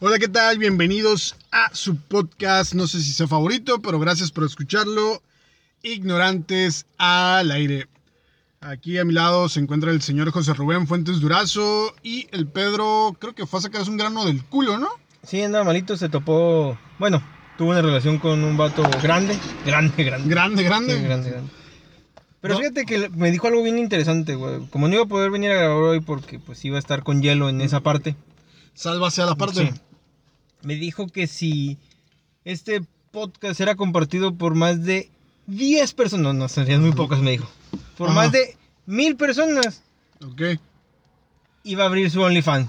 Hola, ¿qué tal? Bienvenidos a su podcast, no sé si sea favorito, pero gracias por escucharlo. Ignorantes al aire. Aquí a mi lado se encuentra el señor José Rubén Fuentes Durazo y el Pedro, creo que fue a sacarse un grano del culo, ¿no? Sí, andaba malito, se topó. Bueno, tuvo una relación con un vato grande. Grande, grande. Grande, grande. Sí, grande, grande. Pero No. fíjate que me dijo algo bien interesante, güey. Como no iba a poder venir a grabar hoy porque pues iba a estar con hielo en esa parte. Sálvase a la parte. Sí. Me dijo que si este podcast era compartido por más de 10 personas, no, no, serían muy pocas, me dijo. Por Ajá. más de mil personas Ok. iba a abrir su OnlyFans.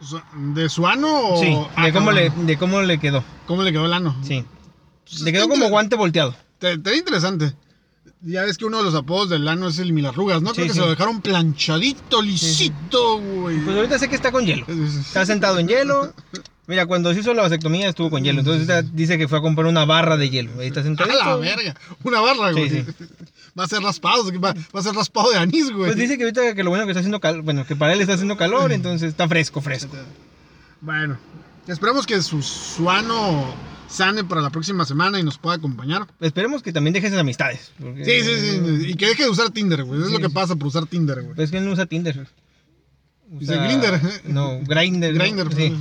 Su- ¿De su ano o...? Sí, Ah, de cómo, le, cabrón. de cómo le quedó. ¿Cómo le quedó el ano? Sí. Pues Le está quedó como inter- guante volteado. Te, te ve interesante. Ya ves que uno de los apodos del ano es el milarrugas, ¿no? Sí, Creo que sí. se lo dejaron planchadito, lisito, güey. Pues ahorita sé que está con hielo. Es- es- Está sentado en hielo. Mira, cuando se hizo la vasectomía estuvo con hielo. Entonces ahorita dice que fue a comprar una barra de hielo. Ahí está ¡A sentado. la verga! Una barra, güey. Sí, Va a ser raspado, va, va a ser raspado de anís, güey. Pues dice que ahorita que lo bueno que está haciendo calor, bueno, que para él está haciendo calor, entonces está fresco, fresco. Bueno, esperemos que su, su ano sane para la próxima semana y nos pueda acompañar. Esperemos que también deje esas amistades. porque- Sí, sí, sí. Y que deje de usar Tinder, güey. Es Sí, lo que sí. pasa por usar Tinder, güey. Pues es que él no usa Tinder. Dice Grindr. No, Grindr. ¿no? Grindr. Sí.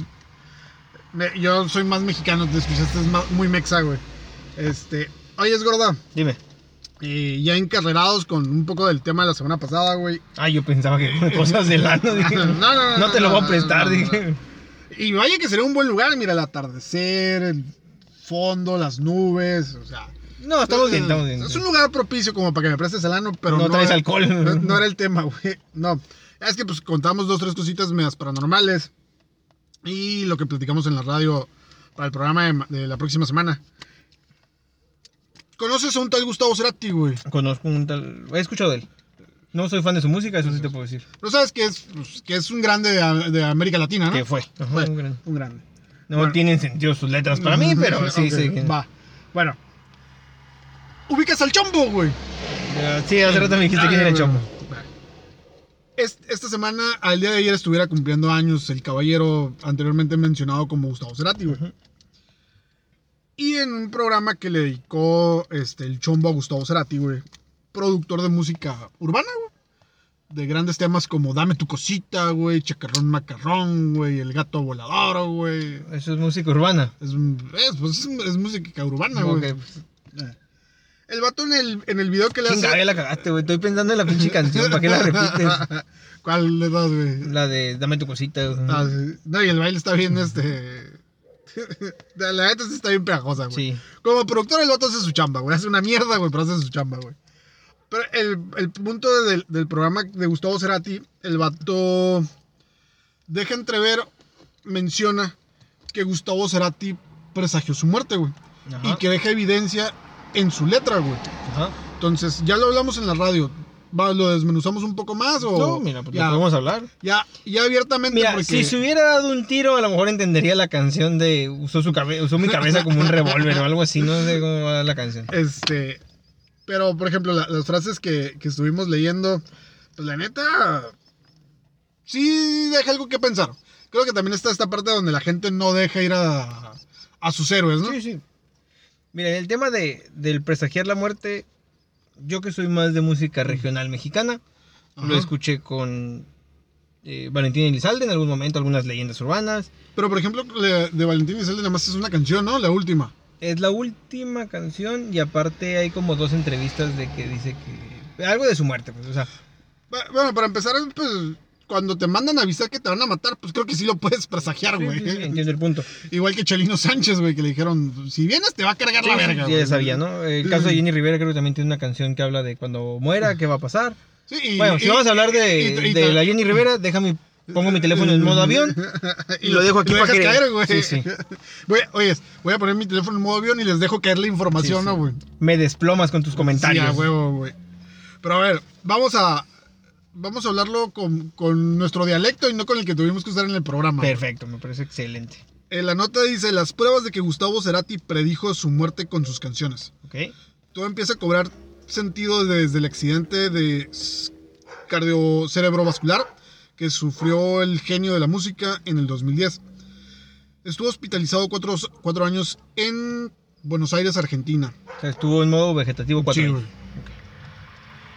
Yo soy más mexicano, te escuchaste, es muy mexa, güey. Este, oye, es gorda. Dime. eh, ya encarrerados con un poco del tema de la semana pasada, güey. Ah, yo pensaba que cosas del ano. Dije, No, no, no, no te lo voy a prestar, dije. Y vaya que sería un buen lugar, mira, el atardecer, el fondo, las nubes, o sea. No, estamos bien, estamos bien. Es un lugar propicio como para que me prestes el ano, pero No traes era- alcohol. No, no era el tema, güey. No. Es que pues contamos dos, tres cositas medias paranormales. Y lo que platicamos en la radio para el programa de, la próxima semana. ¿Conoces a un tal Gustavo Cerati, güey? Conozco un tal. He escuchado de él. No soy fan de su música, eso sí te puedo decir. No sabes que es, Pues, que es un grande de, de América Latina, ¿no? Que fue. Ajá, Fue, un gran- un grande. No Bueno. tienen sentido sus letras para mí, pero sí, Ok, sí. Va. Bueno. Ubicas al chombo, güey. Sí, hace rato me dijiste quién era el chombo. Es- Esta semana, al día de ayer, estuviera cumpliendo años el caballero anteriormente mencionado como Gustavo Cerati, güey. Y en un programa que le dedicó este, el chombo a Gustavo Cerati, güey. Productor de música urbana, güey. De grandes temas como Dame tu cosita, güey. Chacarrón macarrón, güey. El gato volador, güey. Eso es música urbana. Es, es, pues, es, es música urbana, güey. Eh. El vato en el, en el video que le hace... ya la cagaste, güey. Estoy pensando en la pinche canción. ¿Para qué la repites? ¿Cuál de dos, güey? La de Dame tu cosita. güey. Ah, sí. No, y el baile está bien, este... La neta sí está bien pegajosa, güey. Sí. Como productor, el vato hace su chamba, güey. Hace una mierda, güey, pero hace su chamba, güey. Pero el, el punto del, del programa de Gustavo Cerati, el vato deja entrever, menciona que Gustavo Cerati presagió su muerte, güey. Ajá. Y que deja evidencia en su letra, güey. Ajá. Entonces, ya lo hablamos en la radio. Va, ¿Lo desmenuzamos un poco más o...? No, mira, pues ya, lo podemos hablar. ya, ya abiertamente Mira, porque... si se hubiera dado un tiro, a lo mejor entendería la canción de usó su cabe- usó mi cabeza como un revólver o algo así, no sé cómo va la canción. Este. Pero, por ejemplo, la- las frases que, que estuvimos leyendo, pues la neta. Sí deja algo que pensar. Creo que también está esta parte donde la gente no deja ir a, a sus héroes, ¿no? Sí, sí. Mira, en el tema de, del presagiar la muerte, yo que soy más de música regional mexicana, lo Ajá. escuché con eh, Valentín Elizalde en algún momento, algunas leyendas urbanas. Pero, por ejemplo, de Valentín Elizalde nada más es una canción, ¿no? La última. Es la última canción y aparte hay como dos entrevistas de que dice que... Algo de su muerte, pues, o sea... Bu- Bueno, para empezar, pues. Cuando te mandan a avisar que te van a matar, pues creo que sí lo puedes presagiar, güey. sí, sí, entiendo el punto. Igual que Chelino Sánchez, güey, que le dijeron: si vienes te va a cargar la Sí, verga. sí, güey". ya sabía, ¿no? El caso de Jenny Rivera creo que también tiene una canción que habla de cuando muera, qué va a pasar. Sí, y- Bueno, si y- vamos a hablar de, y- de la Jenny Rivera, déjame, pongo mi teléfono en modo avión. y lo dejo aquí lo para dejas que- caer, güey. Sí, sí. Voy, oye, voy a poner mi teléfono en modo avión y les dejo caer la información, Sí, ¿no, güey? Me desplomas con tus comentarios. Sí, a huevo, güey. Pero a ver, vamos a vamos a hablarlo con, con nuestro dialecto y no con el que tuvimos que usar en el programa. Perfecto, me parece excelente. En la nota dice las pruebas de que Gustavo Cerati predijo su muerte con sus canciones. ¿Ok? Todo empieza a cobrar sentido desde el accidente de s- cardio cerebrovascular que sufrió el genio de la música en el 2010. Estuvo hospitalizado cuatro, cuatro años en Buenos Aires, Argentina. O sea, estuvo en modo vegetativo cuatro Sí, años.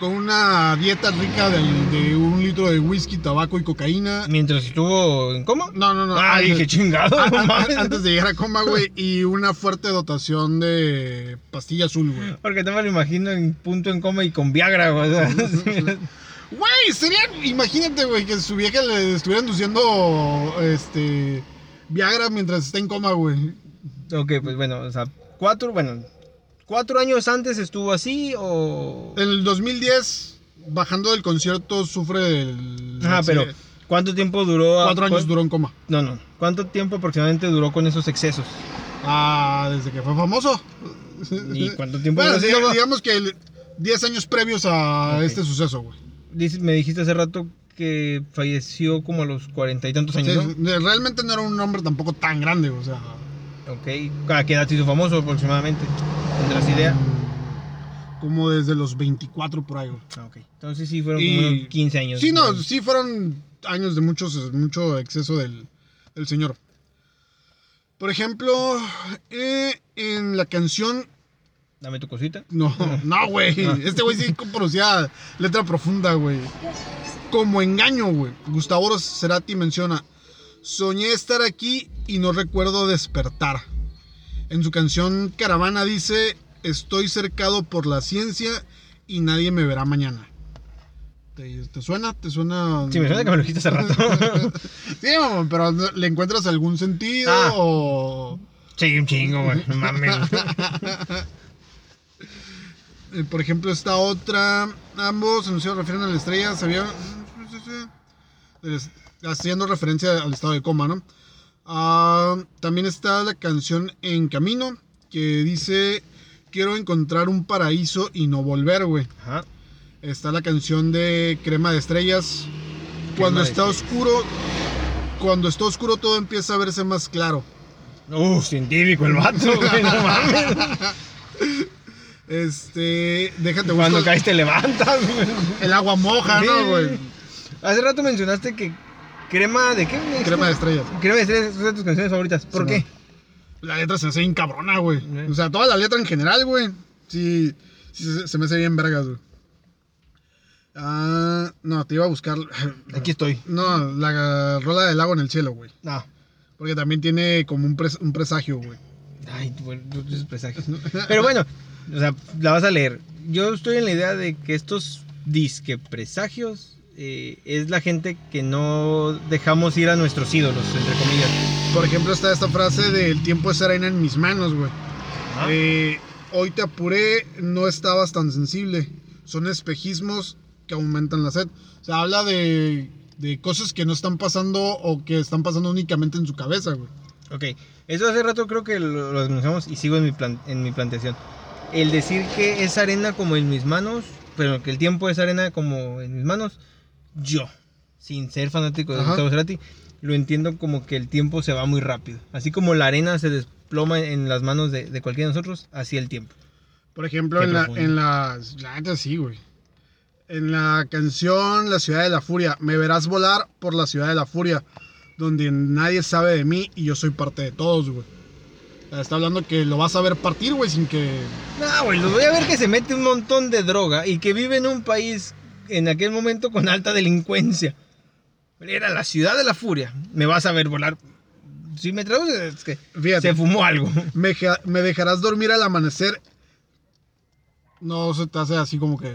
Con una dieta rica de, de un litro de whisky, tabaco y cocaína. Mientras estuvo en coma. No, no, no. Ah, antes- dije chingado. a- a- antes de llegar a coma, güey. Y una fuerte dotación de pastilla azul, güey. Porque no me lo imagino en punto en coma y con Viagra, güey. Güey, sería. Imagínate, güey, que su vieja le estuviera induciendo. Este. Viagra mientras está en coma, güey. ok, pues bueno, o sea, cuatro, bueno, cuatro años antes estuvo así o... En el 2010, bajando del concierto, sufre del. Ajá, pero ¿cuánto tiempo duró? Cuatro años duró en coma. No, no. ¿Cuánto tiempo aproximadamente duró con esos excesos? Ah, desde que fue famoso. ¿Y cuánto tiempo Bueno, duró digamos que el- 10 años previos a este suceso, güey. Me dijiste hace rato que falleció como a los cuarenta y tantos años, Sí, Realmente no era un hombre tampoco tan grande, o sea. ¿no? Ok. ¿A qué edad se hizo famoso aproximadamente? ¿Tendrás idea? Como desde los 24 por ahí, güey. Ah, ok. Entonces sí fueron Y- como unos 15 años. Sí, no, ¿no? sí fueron años de muchos, mucho exceso del, del señor. Por ejemplo, eh, en la canción. Dame tu cosita. No, no, güey. Ah. Este güey sí conocía letra profunda, güey. Como engaño, güey. Gustavo Cerati menciona: Soñé estar aquí y no recuerdo despertar. En su canción Caravana dice: Estoy cercado por la ciencia y nadie me verá mañana. ¿Te, te suena? ¿Te suena? Sí, me suena que me lo dijiste hace rato. Sí, mamá, pero ¿no- ¿le encuentras algún sentido Ah. o...? sí, un chingo, güey. No mames. Eh, por ejemplo, esta otra, ambos anunciados refieren a la estrella, sabía, Es- haciendo referencia al estado de coma, ¿no? Ah, también está la canción En Camino, que dice, quiero encontrar un paraíso y no volver, güey. Ajá. Está la canción de Crema de Estrellas, cuando de está oscuro, cuando está oscuro todo empieza a verse más claro. Uh, científico el vato, güey. No mames. Este, déjate Cuando busco caes te levantas, güey. el agua moja, Sí. ¿no, güey? Hace rato mencionaste que crema de qué? Crema de estrellas. Crema de estrellas es una de tus canciones favoritas. ¿Por Sí, qué? no. La letra se me hace bien cabrona, güey. Eh. O sea, toda la letra en general, güey. Sí, sí se, se me hace bien vergas, güey. Ah, no, te iba a buscar. Aquí estoy. No, la rola del lago en el cielo, güey. No. Porque también tiene como un, pres- un presagio, güey. Ay, bueno, tienes presagios. Pero bueno, o sea, la vas a leer. Yo estoy en la idea de que estos disque presagios eh, es la gente que no dejamos ir a nuestros ídolos, entre comillas. Por ejemplo, está esta frase de el tiempo es arena en mis manos, güey. Eh, hoy te apuré, no estabas tan sensible. Son espejismos que aumentan la sed. O sea, habla de, de cosas que no están pasando o que están pasando únicamente en su cabeza, güey. Ok, eso hace rato creo que lo, lo anunciamos y sigo en mi, plan- en mi planteación. El decir que es arena como en mis manos, pero que el tiempo es arena como en mis manos, yo, sin ser fanático de Ajá. Gustavo Cerati, lo entiendo como que el tiempo se va muy rápido. Así como la arena se desploma en las manos de, de cualquiera de nosotros, así el tiempo. Por ejemplo, Qué en la, en la. La neta sí, güey. En la canción La ciudad de la furia, me verás volar por la ciudad de la furia, donde nadie sabe de mí y yo soy parte de todos, güey. Está hablando que lo vas a ver partir, güey, sin que. No, güey, los voy a ver que se mete un montón de droga y que vive en un país en aquel momento con alta delincuencia. Era la ciudad de la furia. Me vas a ver volar. Si me traduces, es que Fíjate. se fumó algo. Me, me dejarás dormir al amanecer. No se te hace así como que.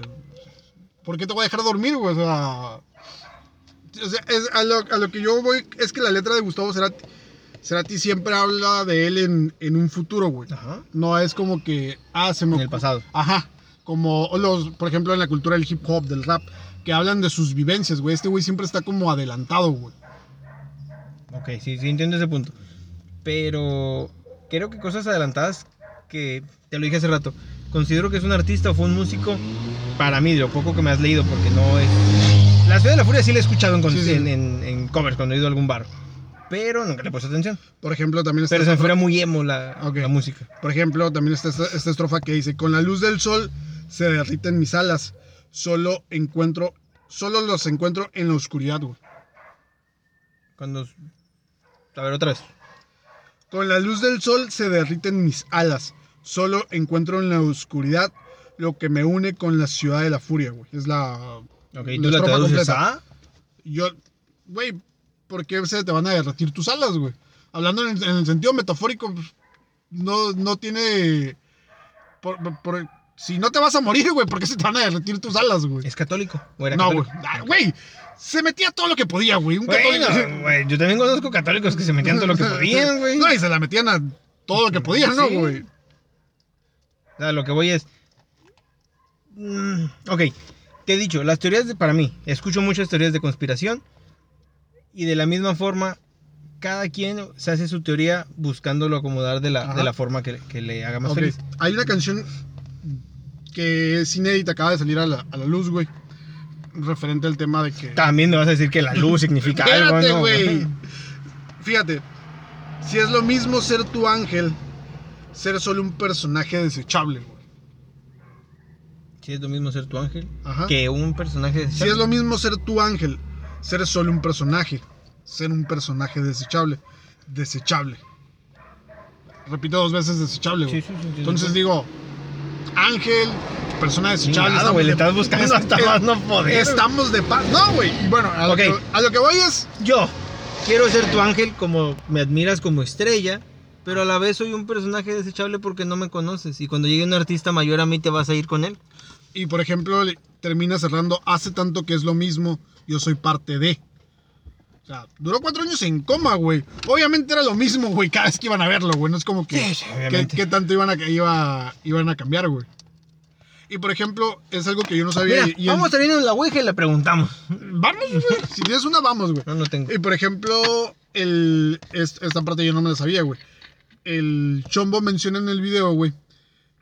¿Por qué te voy a dejar dormir, güey? O sea. o sea, es- a, lo, a lo que yo voy es que la letra de Gustavo Cerati, Cerati siempre habla de él en, en un futuro, güey. Ajá. No es como que. Ah, se me. En el pasado. Ajá. Como los, por ejemplo, en la cultura del hip hop, del rap, que hablan de sus vivencias, güey. Este güey siempre está como adelantado, güey. Ok, sí, sí entiendo ese punto. Pero creo que cosas adelantadas que te lo dije hace rato. Considero que es un artista o fue un músico para mí, de lo poco que me has leído, porque no es. La Ciudad de la Furia sí la he escuchado en, Sí, sí. en, en- en covers cuando he ido a algún bar. Pero nunca le puesto atención. Por ejemplo, también está. Pero se me fuera muy emo la, Ok. la música. Por ejemplo, también está esta, esta estrofa que dice, con la luz del sol se derriten mis alas, solo encuentro, solo los encuentro en la oscuridad, güey. Cuando. A ver, otra vez. Con la luz del sol se derriten mis alas. Solo encuentro en la oscuridad lo que me une con la ciudad de la furia, güey. Es la. Ok, la ¿tú la traduces a? Yo, güey, ¿por qué se te van a derretir tus alas, güey? Hablando en, en el sentido metafórico, pues, no, no tiene. por- por- si no te vas a morir, güey, ¿por qué se te van a derretir tus alas, güey? ¿Es católico? ¿O era No, güey. Ah, Güey, se metía todo lo que podía, güey. Un Bueno, católico. güey, yo también conozco católicos que se metían todo lo que podían, güey. No, y se la metían a todo lo que podían, ¿no, güey? O sea, lo que voy es. Mm, ok, te he dicho, las teorías de, para mí, escucho muchas teorías de conspiración y de la misma forma, cada quien se hace su teoría buscándolo acomodar de la, de la forma que, que le haga más Ok, feliz. Hay una canción que es inédita, acaba de salir a la, a la luz, güey. Referente al tema de que. También me vas a decir que la luz significa algo, Espérate, ¿no? güey. Fíjate, si es lo mismo ser tu ángel, ser solo un personaje desechable, güey. Si es lo mismo ser tu ángel Ajá. que un personaje. Si es lo mismo ser tu ángel, ser solo un personaje, ser un personaje desechable, desechable. Repito dos veces desechable, güey. Sí, sí, sí, sí, Entonces sí. digo, ángel, persona desechable. Chingada, güey, le estás buscando es- hasta es- más no poder. Estamos de paz. No, güey. Bueno, a lo, que, a lo que voy es. Yo quiero ser tu ángel como me admiras como estrella, pero a la vez soy un personaje desechable porque no me conoces. Y cuando llegue un artista mayor a mí, te vas a ir con él. Y por ejemplo, termina cerrando, hace tanto que es lo mismo, yo soy parte de. O sea, duró cuatro años en coma, güey. Obviamente era lo mismo, güey, cada vez que iban a verlo, güey. No es como que. Sí, que- que tanto iban a, iba, iban a cambiar, güey. Y por ejemplo, es algo que yo no sabía. Mira, y- y vamos a la Ouija y le preguntamos. Vamos, güey. Si tienes una, vamos, güey. No, no tengo. Y por ejemplo, el, es- esta parte yo no me la sabía, güey. El Chombo menciona en el video, güey,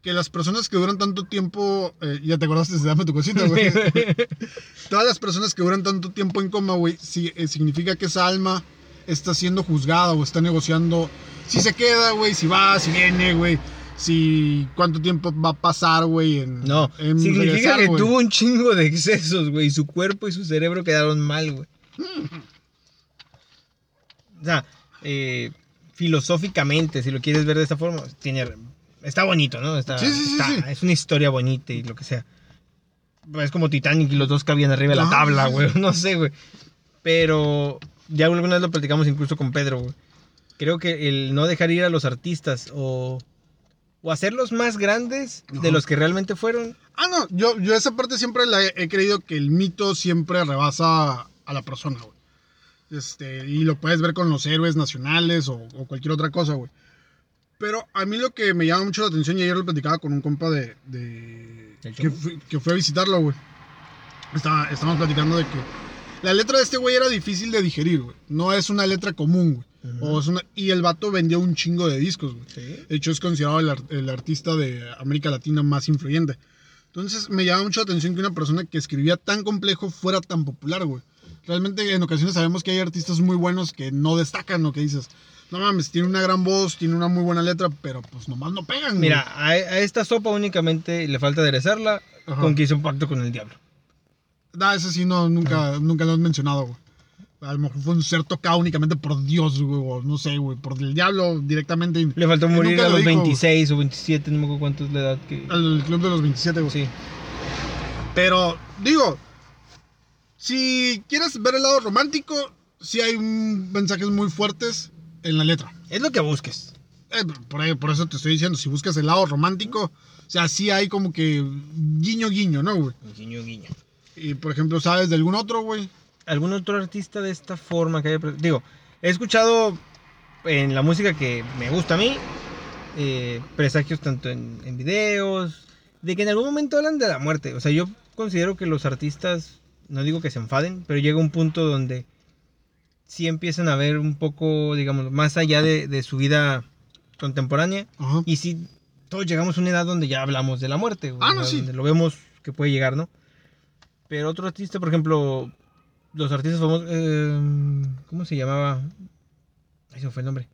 que las personas que duran tanto tiempo, eh, ya te acordaste dame tu cosita, güey. Todas las personas que duran tanto tiempo en coma, güey, sí, eh, significa que esa alma está siendo juzgada o está negociando si se queda, güey, si va, si viene, güey, si cuánto tiempo va a pasar, güey, en, No, en significa regresar, que tuvo un chingo de excesos, güey. y Su cuerpo y su cerebro quedaron mal, güey. O sea, eh, filosóficamente, si lo quieres ver de esta forma, tiene, está bonito, ¿no? Está, Sí, sí, sí, está-. Es una historia bonita y lo que sea. Es como Titanic y los dos cabían arriba de la Ajá, tabla, güey. No sé, güey. Pero ya alguna vez lo platicamos incluso con Pedro, güey. Creo que el no dejar ir a los artistas o, o hacerlos más grandes de los que realmente fueron, Ah, no, yo, yo esa parte siempre la he, he creído que el mito siempre rebasa a la persona, güey. Este, y lo puedes ver con los héroes nacionales o, o cualquier otra cosa, güey. Pero a mí lo que me llama mucho la atención, y ayer lo platicaba con un compa de. de- ¿El que, fui, que fue a visitarlo, güey. Estaba, estábamos platicando de que la letra de este güey era difícil de digerir, güey. No es una letra común, güey. O es una- y el vato vendió un chingo de discos, güey. Sí. De hecho, es considerado el, el artista de América Latina más influyente. Entonces, me llama mucho la atención que una persona que escribía tan complejo fuera tan popular, güey. Realmente, en ocasiones sabemos que hay artistas muy buenos que no destacan, o que dices, no mames, tiene una gran voz, tiene una muy buena letra, pero pues nomás no pegan, güey. Mira, a, a esta sopa únicamente le falta aderezarla Ajá. con que hizo un pacto con el diablo. Ah, ese sí, no, nunca, nunca lo han mencionado, güey. A lo mejor fue un ser tocado únicamente por Dios, güey, o no sé, güey, por el diablo directamente. Le faltó morir a lo los dijo, 26 o 27, no me acuerdo cuánto es la edad que... Al club de los 27, güey. Sí. Pero, digo, si quieres ver el lado romántico, sí hay mensajes muy fuertes en la letra. Es lo que busques. Eh, por, ahí- por eso te estoy diciendo, si buscas el lado romántico, o sea, sí hay como que guiño, guiño, ¿no, güey? Guiño, guiño. Y, por ejemplo, ¿sabes de algún otro, güey? ¿Algún otro artista de esta forma que haya... Digo, he escuchado en la música que me gusta a mí, eh, presagios tanto en, en videos, de que en algún momento hablan de la muerte. O sea, yo considero que los artistas, no digo que se enfaden, pero llega un punto donde sí empiezan a ver un poco, digamos, más allá de, de su vida contemporánea. Ajá. Y sí, todos llegamos a una edad donde ya hablamos de la muerte. Ah, no, sí. Donde lo vemos que puede llegar, ¿no? Pero otro artista, por ejemplo, los artistas famosos, eh, ¿cómo se llamaba? Ahí se fue el nombre.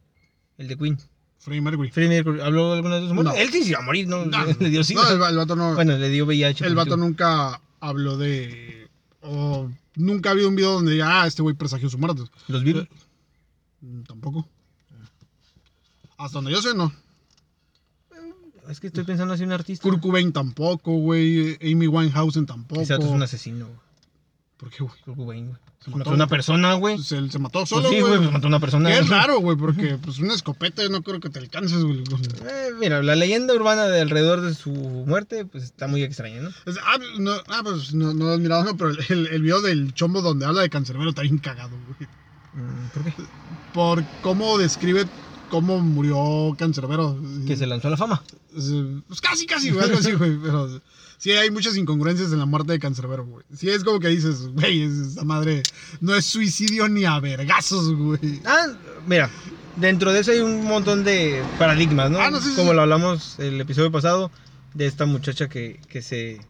El de Queen. Freddie Mercury. Freddie Mercury. ¿Habló alguna de su muerte? No. Él sí se iba a morir, ¿no? No, le dio no, el, el vato no. Bueno, le dio VIH. el vato nunca habló de. O nunca ha habido un video donde diga, ah, este güey presagió su muerte. Los Beatles. Mm, Tampoco. Hasta donde yo sé, no. Es que estoy pensando así un artista. Kurt Cobain tampoco, güey. Amy Winehausen tampoco. Ese vato es un asesino, güey. ¿Por qué, güey? Cobain, güey. Se Mató mató. a una persona, güey. Pues se mató Pues solo, sí, güey. pues mató a una persona. Que es raro, güey, porque pues una escopeta no creo que te alcances, güey. Eh, mira, la leyenda urbana de alrededor de su muerte, pues está muy extraña, ¿no? Es- ah, no, ah, pues no, no lo has mirado, no, pero el, el video del chombo donde habla de cancerbero está bien cagado, güey. Mm, ¿Por qué? Por cómo describe cómo murió cancerbero. Que se lanzó a la fama. Pues casi, casi, güey, algo así, güey. Pero sí hay muchas incongruencias en la muerte de cancerbero, güey. Sí es como que dices, güey, esa madre no es suicidio ni a vergazos, güey. Ah, mira, dentro de eso hay un montón de paradigmas, ¿no? Ah, no, sí, sí, Como sí. lo hablamos el episodio pasado, de esta muchacha que, que se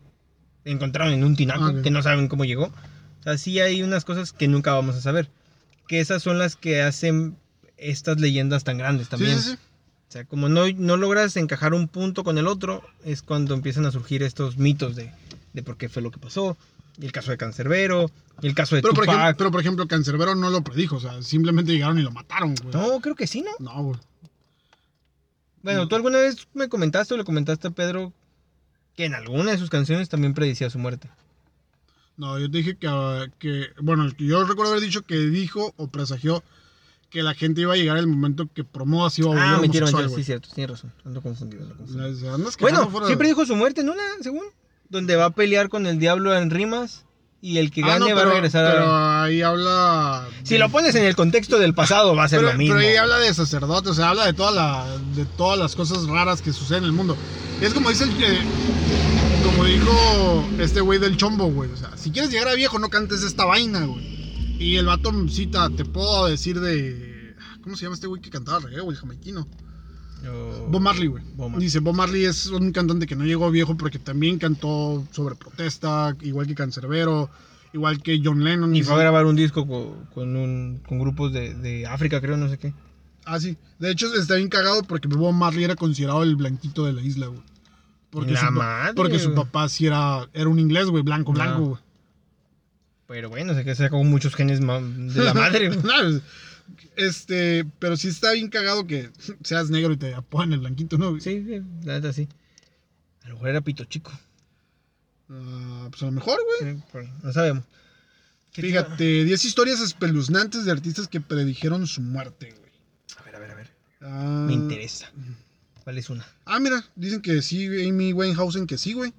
encontraron en un tinaco, que no saben cómo llegó. O sea, sí hay unas cosas que nunca vamos a saber. Que esas son las que hacen estas leyendas tan grandes también. Sí, sí, sí. O sea, como no, no logras encajar un punto con el otro, es cuando empiezan a surgir estos mitos de, de por qué fue lo que pasó. El caso de Cancerbero, el caso de Pero por, ejemplo, pero por ejemplo, Cancerbero no lo predijo, o sea, simplemente llegaron y lo mataron, güey. No, creo que sí, ¿no? No, güey. Bueno, tú alguna vez me comentaste o le comentaste a Pedro que en alguna de sus canciones también predicía su muerte. No, yo te dije que, ah, que, bueno, yo recuerdo haber dicho que dijo o presagió que la gente iba a llegar el momento que Promoda se iba a volver Ah, mentira, homosexual, mentira, sí, cierto, tienes razón. Ando confundido, ando confundido. Andas Bueno, fuera siempre dijo su muerte en una, según. Donde va a pelear con el diablo en rimas y el que Ah, gane no, va pero, a regresar pero a... ahí habla... Si lo pones en el contexto del pasado va a ser pero, lo mismo. pero ahí habla de sacerdotes, o sea, habla de, toda la, de todas las cosas raras que suceden en el mundo. Es como dice el que... Como dijo este güey del chombo, güey. O sea, si quieres llegar a viejo, no cantes esta vaina, güey. Y el vato cita, te puedo decir de... ¿Cómo se llama este güey que cantaba reggae, güey? El jamaiquino. Yo- Bob Marley, güey. Dice, Bob Marley es un cantante que no llegó viejo porque también cantó sobre protesta, igual que Cancerbero, igual que John Lennon. Y fue a grabar un disco con, con, un, con grupos de, de África, creo, no sé qué. Ah, sí. De hecho, está bien cagado porque Bob Marley era considerado el blanquito de la isla, güey. Porque, La su, madre, porque su papá sí era, era un inglés, güey, blanco, blanco, güey. Pero bueno, sé que sacó muchos genes de la madre. No, este, pero sí está bien cagado que seas negro y te apodan el blanquito, ¿no? Sí, sí, la neta sí. A lo mejor era pito chico. Ah, pues a lo mejor, güey. Sí, no sabemos. ¿Qué te iba- Fíjate, 10 historias espeluznantes de artistas que predijeron su muerte, güey. A ver, a ver, a ver. Ah, Me interesa. ¿Cuál es una? Ah, mira, dicen que sí, Amy Winehausen que sí, güey.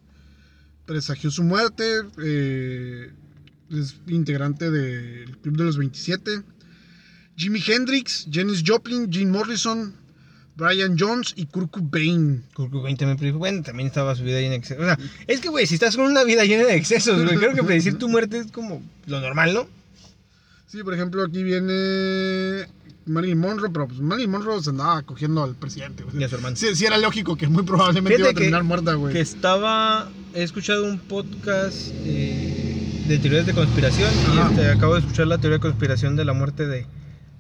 Presagió su muerte. eh, es integrante del Club de los 27. Jimi Hendrix, Janis Joplin, Jim Morrison, Brian Jones y Kurt Cobain. Kurt Cobain también. Bueno, también estaba su vida llena de excesos. O sea, es que, güey, si estás con una vida llena de excesos, güey, creo que predecir tu muerte es como lo normal, ¿no? Sí, por ejemplo, aquí viene Marilyn Monroe, pero pues Marilyn Monroe se andaba cogiendo al presidente. güey. Y a su hermano. Sí, sí era lógico que muy probablemente Fíjate iba a que- terminar muerta, güey. Que estaba. He escuchado un podcast eh, de teorías de conspiración y este, acabo de escuchar la teoría de conspiración de la muerte de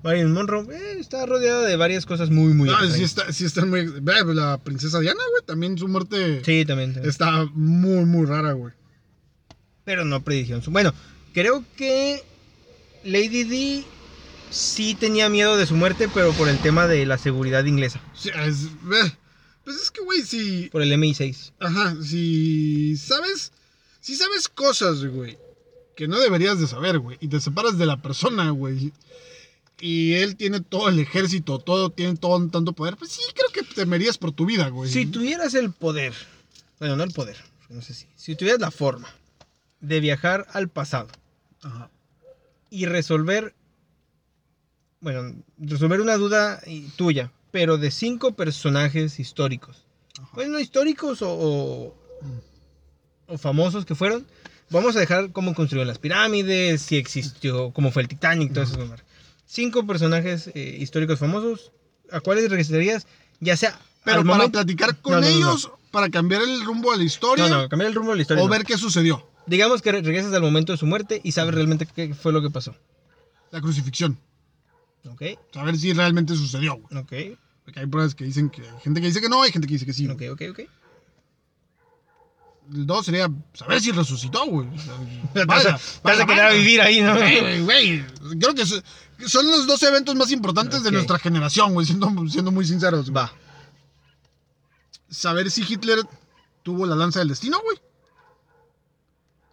Marilyn Monroe. Eh, está rodeada de varias cosas muy, muy. No, sí, está, sí está muy... Pues, La princesa Diana, güey, también su muerte Sí, también. también. está muy, muy rara, güey. Pero no predijeron su. Bueno, creo que Lady D sí tenía miedo de su muerte, pero por el tema de la seguridad inglesa. Sí, es, pues es que, güey, si... Por el MI6. Ajá, si sabes... Si sabes cosas, güey, que no deberías de saber, güey, y te separas de la persona, güey, y él tiene todo el ejército, todo, tiene todo tanto poder, pues sí, creo que temerías por tu vida, güey. Si tuvieras el poder, bueno, no el poder, no sé si, si tuvieras la forma de viajar al pasado Ajá. y resolver, bueno, resolver una duda tuya, pero de cinco personajes históricos, Ajá. bueno, históricos o, o, o famosos que fueron, vamos a dejar cómo construyeron las pirámides, si existió, cómo fue el Titanic, todo eso. Cinco personajes eh, históricos famosos, ¿a cuáles regresarías? Ya sea Pero para momento- platicar con No, ellos, para cambiar el rumbo de la historia, No, no, cambiar el rumbo de la historia. o ver qué sucedió. Digamos que re- regresas al momento de su muerte y sabes realmente qué fue lo que pasó. La crucifixión. ¿Ok? Saber si realmente sucedió, güey. Ok, Porque hay pruebas que dicen que hay gente que dice que no, hay gente que dice que sí. ok, ok, ok. El dos sería saber si resucitó, güey. Vaya, vas a quedar vivir ahí, ¿no? Güey, güey. Creo que, Son los dos eventos más importantes de nuestra generación, güey, siendo, siendo muy sinceros. Va. Saber si Hitler tuvo la lanza del destino, güey.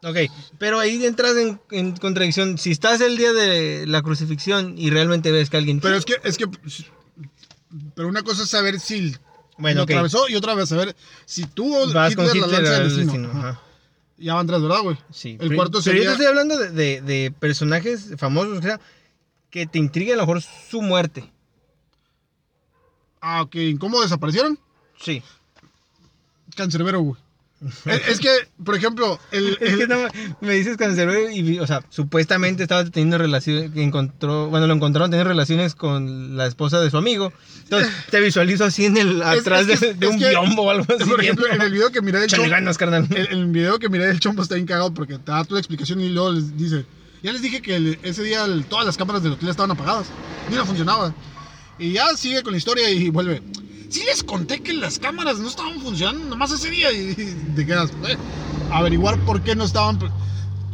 Ok, pero ahí entras en, en contradicción. Si estás el día de la crucifixión y realmente ves que alguien... Pero es que, es que. Pero una cosa es saber si bueno, lo ok. atravesó y otra vez saber si tuvo Vas con Hitler, la Hitler lanza del destino. destino. Ajá. ajá. Ya van tres, ¿verdad, güey? Sí. El pero- cuarto Pero yo sería- te estoy hablando de, de- de personajes famosos, o sea, que te intrigue a lo mejor su muerte. Ah, ok. ¿Cómo desaparecieron? Sí. Cancerbero, güey. Es, es que, por ejemplo, el. Es el- que no, me dices cancerbero y, o sea, supuestamente estaba teniendo relaciones, encontró, bueno, lo encontraron teniendo relaciones con la esposa de su amigo. Entonces, te visualizo así en el, Es- atrás es de, de es un biombo o algo así. por ejemplo, en el video que miré del chombo. ganas, carnal. El, el video que miré del chombo está bien cagado porque te da toda la explicación y luego les dice. Ya les dije que ese día todas las cámaras del hotel estaban apagadas. Ni no funcionaba. Y ya sigue con la historia y vuelve. Sí les conté que las cámaras no estaban funcionando nomás ese día y, y te quedas. eh, averiguar por qué no estaban.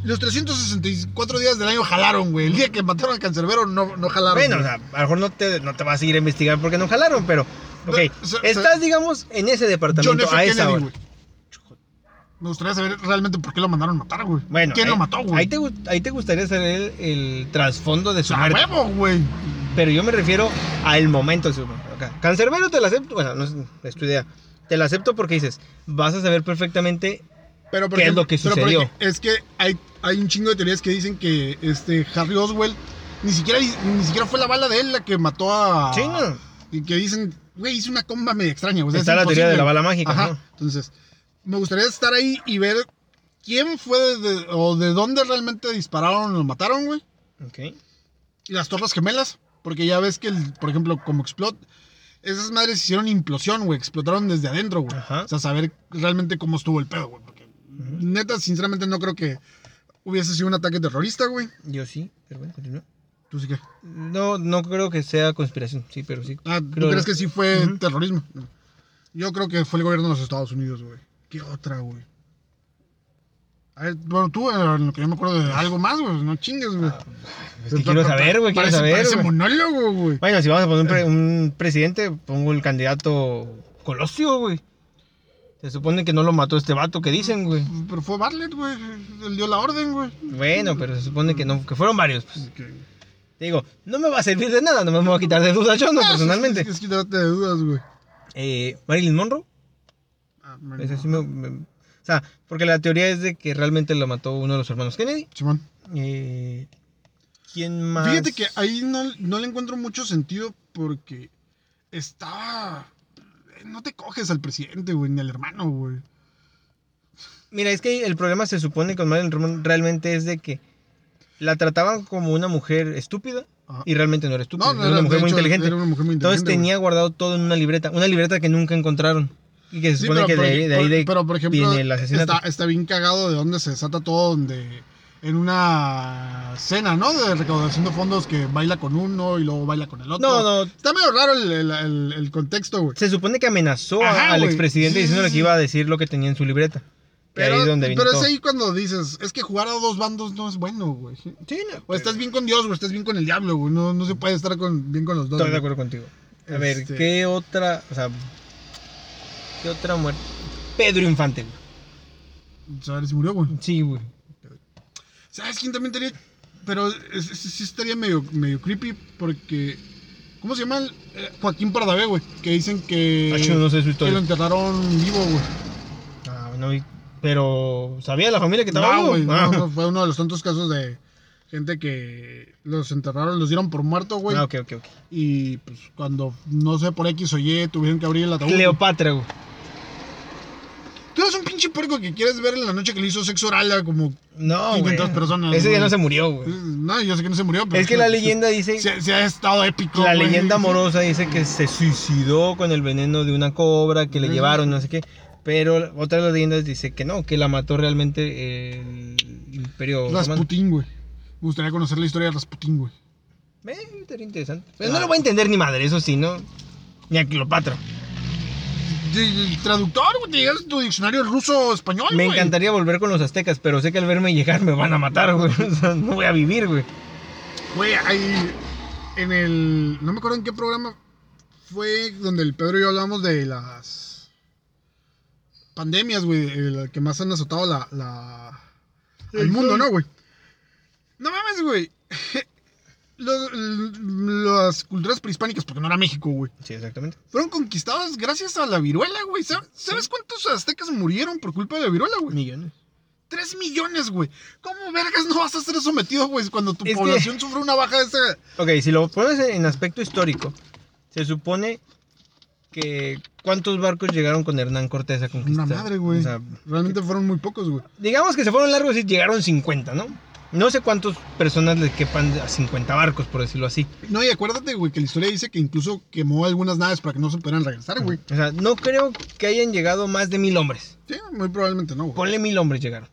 Los 364 días del año jalaron, güey. El día que mataron al cancerbero no, no jalaron. Bueno, o sea, a lo mejor no te, no te vas a ir a investigar porque no jalaron, pero, ok, No, estás, digamos, en ese John departamento F. a esa Kennedy, hora. güey. Me gustaría saber realmente por qué lo mandaron matar, güey. Bueno, ¿Quién ahí, lo mató, güey? ahí te, ahí te gustaría saber el, el trasfondo de su ¡A muerte. güey! Pero yo me refiero al momento acá. Cancerbero te lo acepto, bueno, no es, es tu idea. Te lo acepto porque dices, vas a saber perfectamente Pero, por ¿Qué es lo que sucedió? es que hay, hay un chingo de teorías que dicen que este Harry Oswald ni siquiera, ni siquiera fue la bala de él la que mató a. Sí, no. Y que dicen, güey, hizo una comba media extraña. o sea, Está es la teoría de la bala mágica, Ajá. ¿no? Entonces, me gustaría estar ahí y ver quién fue de- o de dónde realmente dispararon o lo mataron, güey. Ok. Y las torres gemelas. Porque ya ves que, el- por ejemplo, como explot. Esas madres hicieron implosión, güey. Explotaron desde adentro, güey. O sea, saber realmente cómo estuvo el pedo, güey. Porque, neta, sinceramente, no creo que hubiese sido un ataque terrorista, güey. Yo sí, pero bueno, continúa. ¿Tú sí qué? No, no creo que sea conspiración, sí, pero sí. Ah, ¿tú Creo- crees que sí fue terrorismo? No. Yo creo que fue el gobierno de los Estados Unidos, güey. ¿Qué otra, güey? Bueno, tú, en lo que yo me acuerdo de algo más, güey. No chingues, güey. Es que quiero saber, güey, quiero saber. Parece monólogo, güey. Bueno, si vamos a poner un, pre- un presidente, pongo el candidato Colosio, güey. Se supone que no lo mató este vato que dicen, güey. Pero fue Bartlett, güey. Él dio la orden, güey. Bueno, pero se supone que no, que fueron varios. pues. Te digo, no me va a servir de nada, nomás me voy a quitar de dudas yo, no, Ah, personalmente. Es, es quitarte de dudas, güey. Eh, Marilyn Monroe, Ah, me- O sea, porque la teoría es de que realmente lo mató uno de los hermanos Kennedy. Simón. Eh, ¿Quién más? Fíjate que ahí no, no le encuentro mucho sentido porque estaba. No te coges al presidente, güey, ni al hermano, güey. Mira, es que el problema se supone con Marilyn Monroe realmente es de que la trataban como una mujer estúpida Ajá. y realmente no era estúpida, No, era una mujer muy hecho, inteligente. Era una mujer muy Entonces tenía guardado todo en una libreta, una libreta que nunca encontraron. Y que se Sí, supone pero que por de, ahí- de ahí de- pero, por ejemplo, viene el asesinato. Está, está bien cagado de dónde se desata todo, donde en una cena, ¿no? De recaudación de fondos que baila con uno y luego baila con el otro. No, no, Está medio raro el, el- el- el contexto, güey. se supone que amenazó Ajá, al expresidente Sí, diciéndole sí, que iba a decir lo que tenía en su libreta. Pero, ahí es donde pero es ahí cuando dices, es que jugar a dos bandos no es bueno, güey. Sí, no, O estás bien con Dios o estás bien con el diablo, güey. No, no se puede estar con, bien con los dos. Estoy de acuerdo contigo. A ver, Este- ¿qué otra, o sea, qué otra muerte? Pedro Infante, güey. Saber si murió, güey. Sí, güey. ¿Sabes quién también estaría? Pero sí estaría medio, medio creepy porque. ¿Cómo se llama? el- eh, Joaquín Pardavé, güey. Que dicen que. Ah, chido, no sé su que lo historia. enterraron vivo, güey. Ah, no. Pero, ¿sabía la familia que estaba No, vivo? güey. no, Ah. no, fue uno de los tantos casos de gente que los enterraron, los dieron por muerto, güey. Ah, ok, ok, ok. Y pues cuando, no sé, por X o Y, tuvieron que abrir el ataúd. Cleopatra, güey. Tú eres un pinche puerco que quieres ver en la noche que le hizo sexo oral a como. No, 500 güey. personas, Ese día no se murió, güey. No, yo sé que no se murió, pero. Es que la leyenda dice, Se, se ha estado épico. la güey. leyenda amorosa dice que se suicidó con el veneno de una cobra que le llevaron, no sé qué. Pero otra de las leyendas dice que no, que la mató realmente el imperio. Rasputín, güey. Me gustaría conocer la historia de Rasputín, güey. Eh, estaría interesante. Pero no lo voy a entender ni madre, eso sí, ¿no? Ni a Cleopatra. De- de- Traductor, güey, te llegas tu diccionario ruso-español, Me güey. encantaría volver con los aztecas, pero sé que al verme llegar me van a matar, güey. O sea, no voy a vivir, güey. Güey, hay. en el. No me acuerdo en qué programa fue donde el Pedro y yo hablamos de las pandemias, güey, el que más han azotado la, la el mundo, ¿no, güey? No mames, güey. Los- las culturas prehispánicas, porque no era México, güey, Sí, exactamente. fueron conquistadas gracias a la viruela, güey. ¿Sabes, ¿sabes cuántos aztecas murieron por culpa de la viruela, güey? Millones. Tres millones, güey. ¿Cómo vergas no vas a ser sometido, güey, cuando tu Es que- población sufre una baja de ese... Ok, si lo pones en aspecto histórico, se supone que cuántos barcos llegaron con Hernán Cortés a conquistar. Una madre, güey. O sea, Realmente fueron muy pocos, güey. digamos que se fueron largos y llegaron 50, ¿no? No sé cuántas personas les quepan a 50 barcos, por decirlo así. No, y acuérdate, güey, que la historia dice que incluso quemó algunas naves para que no se pudieran regresar, güey. O sea, no creo que hayan llegado más de mil hombres. Sí, muy probablemente no, güey. Ponle mil hombres llegaron.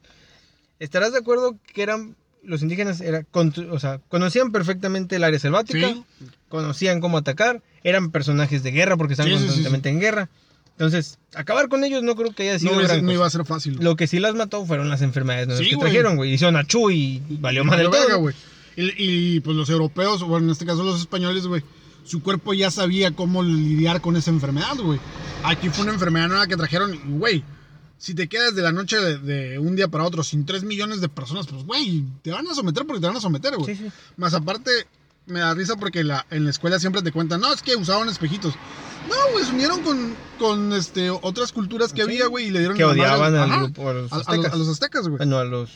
¿Estarás de acuerdo que eran los indígenas era, o sea, conocían perfectamente el área selvática, Sí. conocían cómo atacar, eran personajes de guerra porque estaban Sí, sí, sí, constantemente en guerra. Entonces, acabar con ellos no creo que haya sido No, gran no cosa. iba a ser fácil. Lo que sí las mató fueron las enfermedades nuevas Sí, que güey. trajeron, güey. Hicieron achú y valió más del verga, güey. Y, y, pues los europeos, bueno, en este caso los españoles, güey, su cuerpo ya sabía cómo lidiar con esa enfermedad, güey. Aquí fue una enfermedad nueva que trajeron, güey. Si te quedas de la noche de, de un día para otro sin 3 millones de personas, pues, güey, te van a someter porque te van a someter, güey. Sí, sí. Más aparte, me da risa porque la, en la escuela siempre te cuentan, no, es que usaban espejitos. No, güey, se unieron con, con este, otras culturas que Sí. había, güey, y le dieron Que odiaban al grupo, a los a aztecas. a los aztecas, güey. Bueno, a los...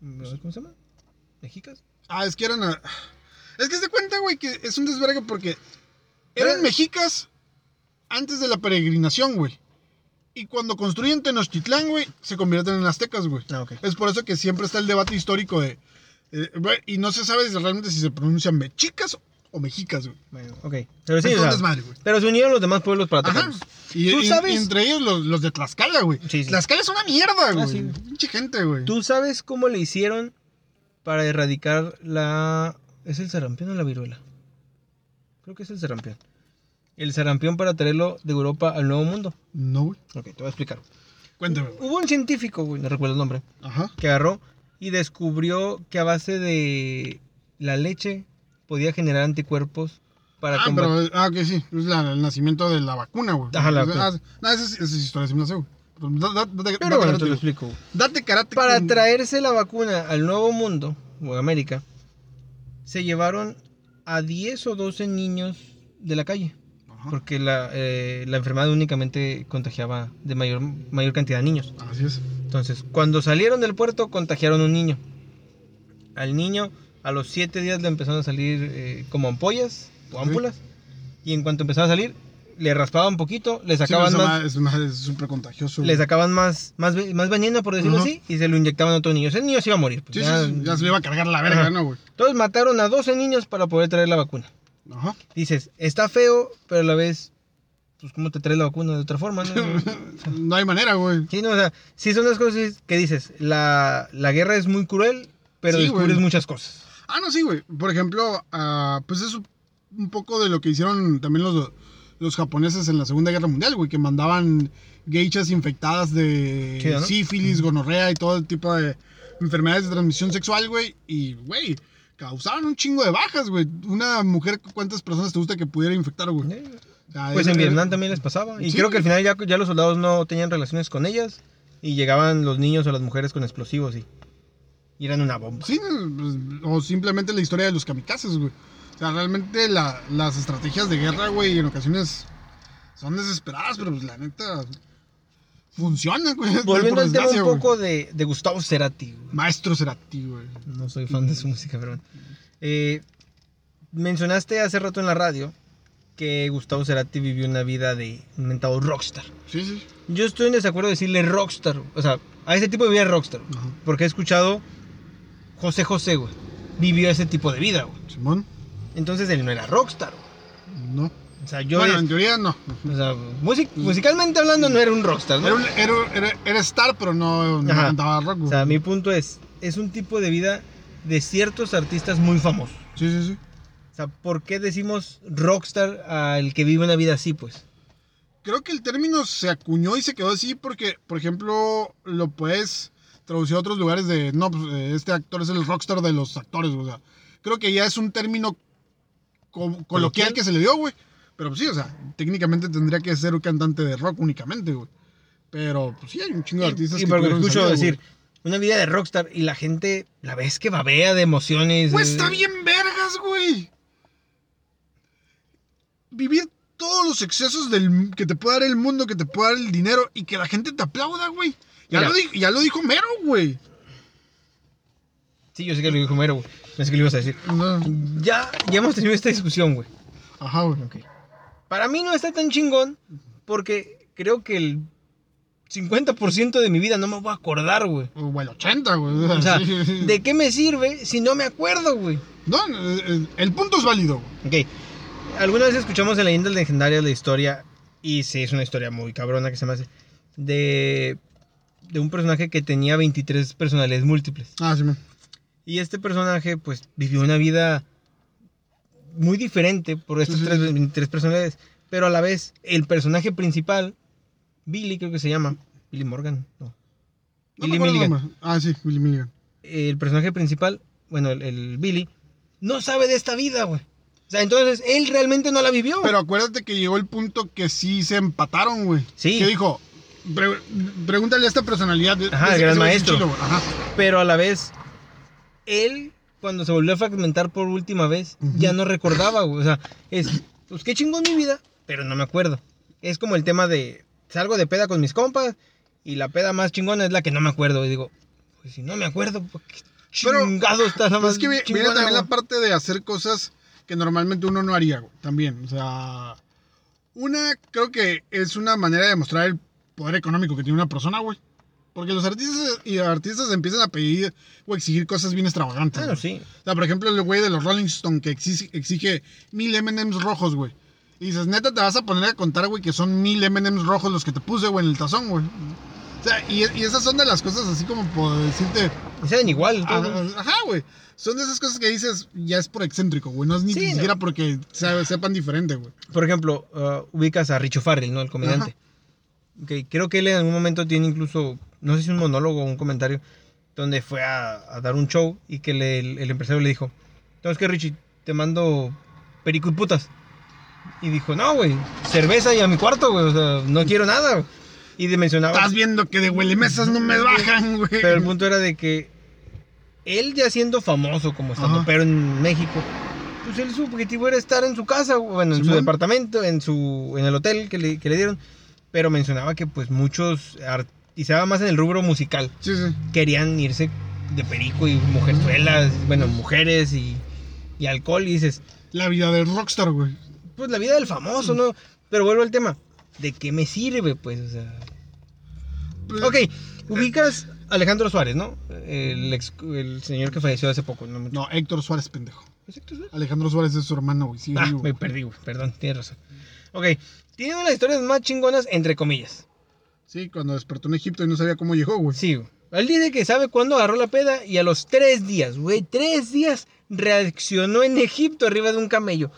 ¿Cómo se llama? ¿Mexicas? Ah, es que eran. a- Es que se cuenta, güey, que es un desvergue porque eran Eh. mexicas antes de la peregrinación, güey. Y cuando construyen Tenochtitlán, güey, se convierten en aztecas, güey. Ah, ok. Es por eso que siempre está el debate histórico de. Eh, y no se sabe realmente si se pronuncian mexicas o mexicas, güey. Bueno, ok. Pero sí, o sea, pero se unieron los demás pueblos para Ajá. atacarlos. Y, ¿Tú y- sabes? y entre ellos los, los de Tlaxcala, güey. Sí, sí. Tlaxcala es una mierda, güey. sí. Pinche gente, güey. ¿Tú sabes cómo le hicieron para erradicar la... ¿Es el sarampión o la viruela? Creo que es el sarampión. El sarampión para traerlo de Europa al Nuevo Mundo. No, güey. Ok, te voy a explicar. Cuéntame. Hubo un científico, güey, no recuerdo el nombre, Ajá. que agarró y descubrió que a base de la leche podía generar anticuerpos para Ah, combatir... pero, ah, que sí, es la- el nacimiento de la vacuna, güey. Ajá, la Ah, vacuna. no, esa, es- esa es historia, sí me la sé, güey. Pero da- da- date- Pero bueno, te lo explico. Date karate. Para con- traerse la vacuna al Nuevo Mundo, o América, se llevaron a 10 o 12 niños de la calle. Ajá, Porque la, eh, la enfermedad únicamente contagiaba de mayor, mayor cantidad de niños. Así es. Entonces, cuando salieron del puerto, contagiaron un niño. Al niño, a los 7 días le empezaron a salir eh, como ampollas o ámpulas. Y en cuanto empezaba a salir, le raspaban un poquito, le Sí, sacaban esa más, es más- es súper contagioso. le sacaban más, más, más veneno, por decirlo Ajá. así, y se lo inyectaban a otro niño. Ese niño se iba a morir. pues, Sí, ya- sí, sí, ya se le iba a cargar la verga, Ajá. ¿no, güey? Entonces mataron a 12 niños para poder traer la vacuna. Ajá. Dices, está feo, pero a la vez, pues, ¿cómo te traes la vacuna de otra forma? No? No hay manera, güey. Sí, no, o sea, sí son las cosas que dices, la, la guerra es muy cruel, pero Sí, descubres güey. muchas cosas. Ah, no, sí, güey. Por ejemplo, ah, pues es un poco de lo que hicieron también los, los japoneses en la Segunda Guerra Mundial, güey, que mandaban geishas infectadas de ¿no? sífilis, gonorrea y todo el tipo de enfermedades de transmisión sexual, güey. Y, güey, causaban un chingo de bajas, güey. Una mujer, ¿cuántas personas te gusta que pudiera infectar, güey? Pues era- en Vietnam también les pasaba. Y Sí, creo que al final ya, ya los soldados no tenían relaciones con ellas y llegaban los niños o las mujeres con explosivos y, y eran una bomba. Sí, pues, o simplemente la historia de los kamikazes, güey. O sea, realmente la- las estrategias de guerra, güey, en ocasiones son desesperadas, pero pues la neta funciona, güey. Volviendo al tema un poco de, de Gustavo Cerati. güey. Maestro Cerati, güey. No soy fan de su música, pero bueno. Eh, mencionaste hace rato en la radio que Gustavo Cerati vivió una vida de un mentado rockstar. Sí, sí. Yo estoy en desacuerdo de decirle rockstar. O sea, a ese tipo de vida es rockstar. Ajá. Porque he escuchado José José, güey. Vivió ese tipo de vida, güey. Simón, Entonces él no era rockstar. güey. no. O sea, yo. bueno, es- en teoría no. o sea, music- musicalmente hablando no era un rockstar, ¿no? Era, un- era- era- era star, pero no, no cantaba rock, O sea, mi punto es, es un tipo de vida de ciertos artistas muy famosos. Sí, sí, sí. O sea, ¿por qué decimos rockstar al que vive una vida así, pues? Creo que el término se acuñó y se quedó así porque, por ejemplo, lo puedes traducir a otros lugares de, no, pues eh, este actor es el rockstar de los actores, o sea, creo que ya es un término co- coloquial que se le dio, güey. Pero pues sí, o sea, técnicamente tendría que ser un cantante de rock únicamente, güey. Pero pues sí, hay un chingo de artistas y que porque escucho salida, decir, güey. una vida de rockstar y la gente la ves que babea de emociones. De- está bien vergas, güey. Vivir todos los excesos del, que te puede dar el mundo, que te puede dar el dinero y que la gente te aplauda, güey. Ya, Mira. lo dijo, ya lo dijo Mero, güey. Sí, yo sé que lo dijo Mero, güey. Pensé que lo ibas a decir. No. Ya, ya hemos tenido esta discusión, güey. Ajá, güey. Ok. Para mí no está tan chingón porque creo que el 50% de mi vida no me voy a acordar, güey. O el 80, güey. O sea. ¿de qué me sirve si no me acuerdo, güey? No, el punto es válido, güey. Ok. Alguna vez escuchamos en leyendas legendarias la historia, y sí, es una historia muy cabrona que se me hace, de, de un personaje que tenía 23 personalidades múltiples. Ah, sí, man. Y este personaje, pues, vivió una vida muy diferente por estas tres. 23 personalidades. Pero a la vez, el personaje principal, Billy creo que se llama, Billy Morgan, no. Billy Milligan. Ah, sí, Billy Milligan. El personaje principal, bueno, el, el Billy, no sabe de esta vida, güey. O sea, entonces, él realmente no la vivió. Pero acuérdate que llegó el punto que sí se empataron, güey. Sí. Que dijo, pre- pregúntale a esta personalidad. de- Ajá, el gran maestro. chilo. Ajá. Pero a la vez, él, cuando se volvió a fragmentar por última vez, ya no recordaba, güey. O sea, es, pues qué chingón mi vida, pero no me acuerdo. Es como el tema de, salgo de peda con mis compas y la peda más chingona es la que no me acuerdo. Y digo, pues si no me acuerdo, ¿por qué Pero, chingado está la Pues más es que vi- viene también la parte de hacer cosas que normalmente uno no haría, güey. También, o sea... Una, creo que es una manera de mostrar el poder económico que tiene una persona, güey. Porque los artistas y artistas empiezan a pedir o exigir cosas bien extravagantes. Güey. sí. O sea, por ejemplo, el güey de los Rolling Stone que exige, exige mil M&M's rojos, güey. Y dices, neta, te vas a poner a contar, güey, que son mil M&M's rojos los que te puse, güey, en el tazón, güey. O sea, y, y esas son de las cosas así como por decirte... Saben igual. ah. Ajá, güey. Son de esas cosas que dices, ya es por excéntrico, güey. No es ni Sí, no. siquiera porque se- sepan diferente, güey. Por ejemplo, uh, ubicas a Richo Farrell, ¿no? El comediante. Ok, creo que él en algún momento tiene incluso, no sé si un monólogo o un comentario, donde fue a, a dar un show y que le- el, el empresario le dijo, ¿sabes qué, Richie? Te mando perico y putas. Y dijo, no, güey, cerveza y a mi cuarto, güey, o sea, no quiero nada. güey". Y de mencionaba... Estás viendo que de huele mesas no me bajan, güey. Pero el punto era de que él ya siendo famoso como estando, pero en México, pues él su objetivo era estar en su casa, bueno, en su Simón. departamento, en su en el hotel que le, que le dieron, pero mencionaba que pues muchos y se más en el rubro musical, Sí, sí. querían irse de perico y mujerzuelas, bueno, mujeres y, y alcohol y dices, La vida del rockstar, güey. pues la vida del famoso, ¿no? Pero vuelvo al tema, ¿de qué me sirve pues? O sea, ok, ubicas a Alejandro Suárez, ¿no? El, ex- el señor que falleció hace poco, ¿no? No, Héctor Suárez, pendejo. ¿Es Héctor Suárez? Alejandro Suárez es su hermano, güey. Sí, Ah, me perdí, güey. Perdón, tienes razón. Ok, tiene una de las historias más chingonas, entre comillas. Sí, cuando despertó en Egipto y no sabía cómo llegó, güey. Sí, güey. Él dice que sabe cuándo agarró la peda y a los tres días, güey, tres días reaccionó en Egipto arriba de un camello.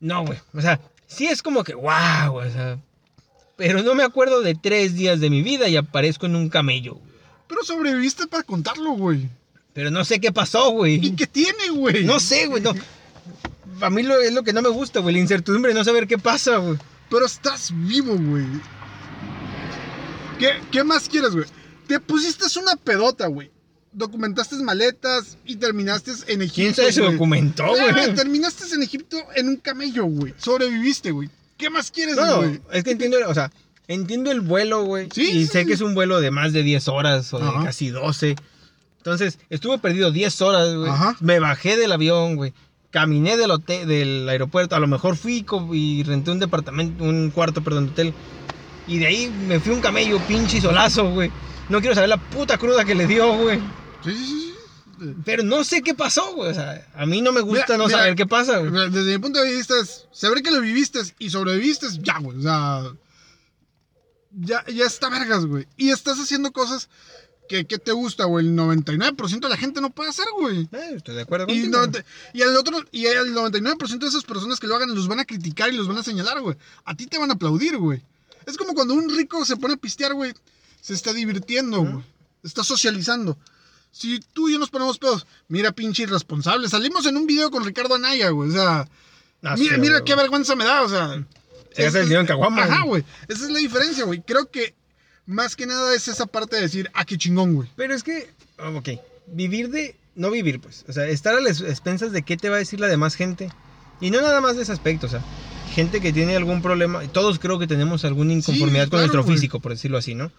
No, güey. O sea, sí es como que, wow, o sea. Pero no me acuerdo de tres días de mi vida y aparezco en un camello. güey. Pero sobreviviste para contarlo, güey. Pero no sé qué pasó, güey. ¿Y qué tiene, güey? No sé, güey, no. A mí lo, es lo que no me gusta, güey, la incertidumbre no saber qué pasa, güey. Pero estás vivo, güey. ¿Qué, ¿Qué más quieres, güey? Te pusiste una pedota, güey. Documentaste maletas y terminaste en Egipto. ¿Quién se documentó, Ah, güey? Terminaste en Egipto en un camello, güey. Sobreviviste, güey. ¿Qué más quieres, No, güey? es que entiendo, o sea, entiendo el vuelo, güey. Sí, y sí, sé sí. que es un vuelo de más de 10 horas o de Ajá. casi 12. Entonces, estuve perdido 10 horas, güey. Ajá. Me bajé del avión, güey. Caminé del hotel, del aeropuerto. A lo mejor fui y renté un departamento, un cuarto, perdón, de hotel. Y de ahí me fui un camello, pinche solazo, güey. No quiero saber la puta cruda que le dio, güey. Sí, sí, sí. sí. Pero no sé qué pasó, güey. O sea, a mí no me gusta Mira, no mira, saber qué pasa, güey. Desde mi punto de vista es saber que lo viviste y sobreviviste, ya, güey. O sea, ya, ya está vergas, güey. Y estás haciendo cosas que, que te gusta, güey. El 99% de la gente no puede hacer, güey. Eh, estoy de acuerdo Y, contigo. 90 y el otro, y el 99% de esas personas que lo hagan los van a criticar y los van a señalar, güey. A ti te van a aplaudir, güey. Es como cuando un rico se pone a pistear, güey. Se está divirtiendo, güey. Está socializando. Si tú y yo nos ponemos pedos, mira, pinche irresponsable. Salimos en un video con Ricardo Anaya, güey. O sea, Ah, mira, sí, mira qué vergüenza me da, o sea. Se gasta el en caguamas, Ajá, güey. Esa es la diferencia, güey. Creo que más que nada es esa parte de decir, ah, qué chingón, güey. Pero es que, oh, ok, vivir de, no vivir pues, o sea, estar a las expensas de qué te va a decir la demás gente. Y no nada más de ese aspecto, o sea, gente que tiene algún problema, todos creo que tenemos alguna inconformidad con claro, nuestro güey. físico, por decirlo así, ¿no?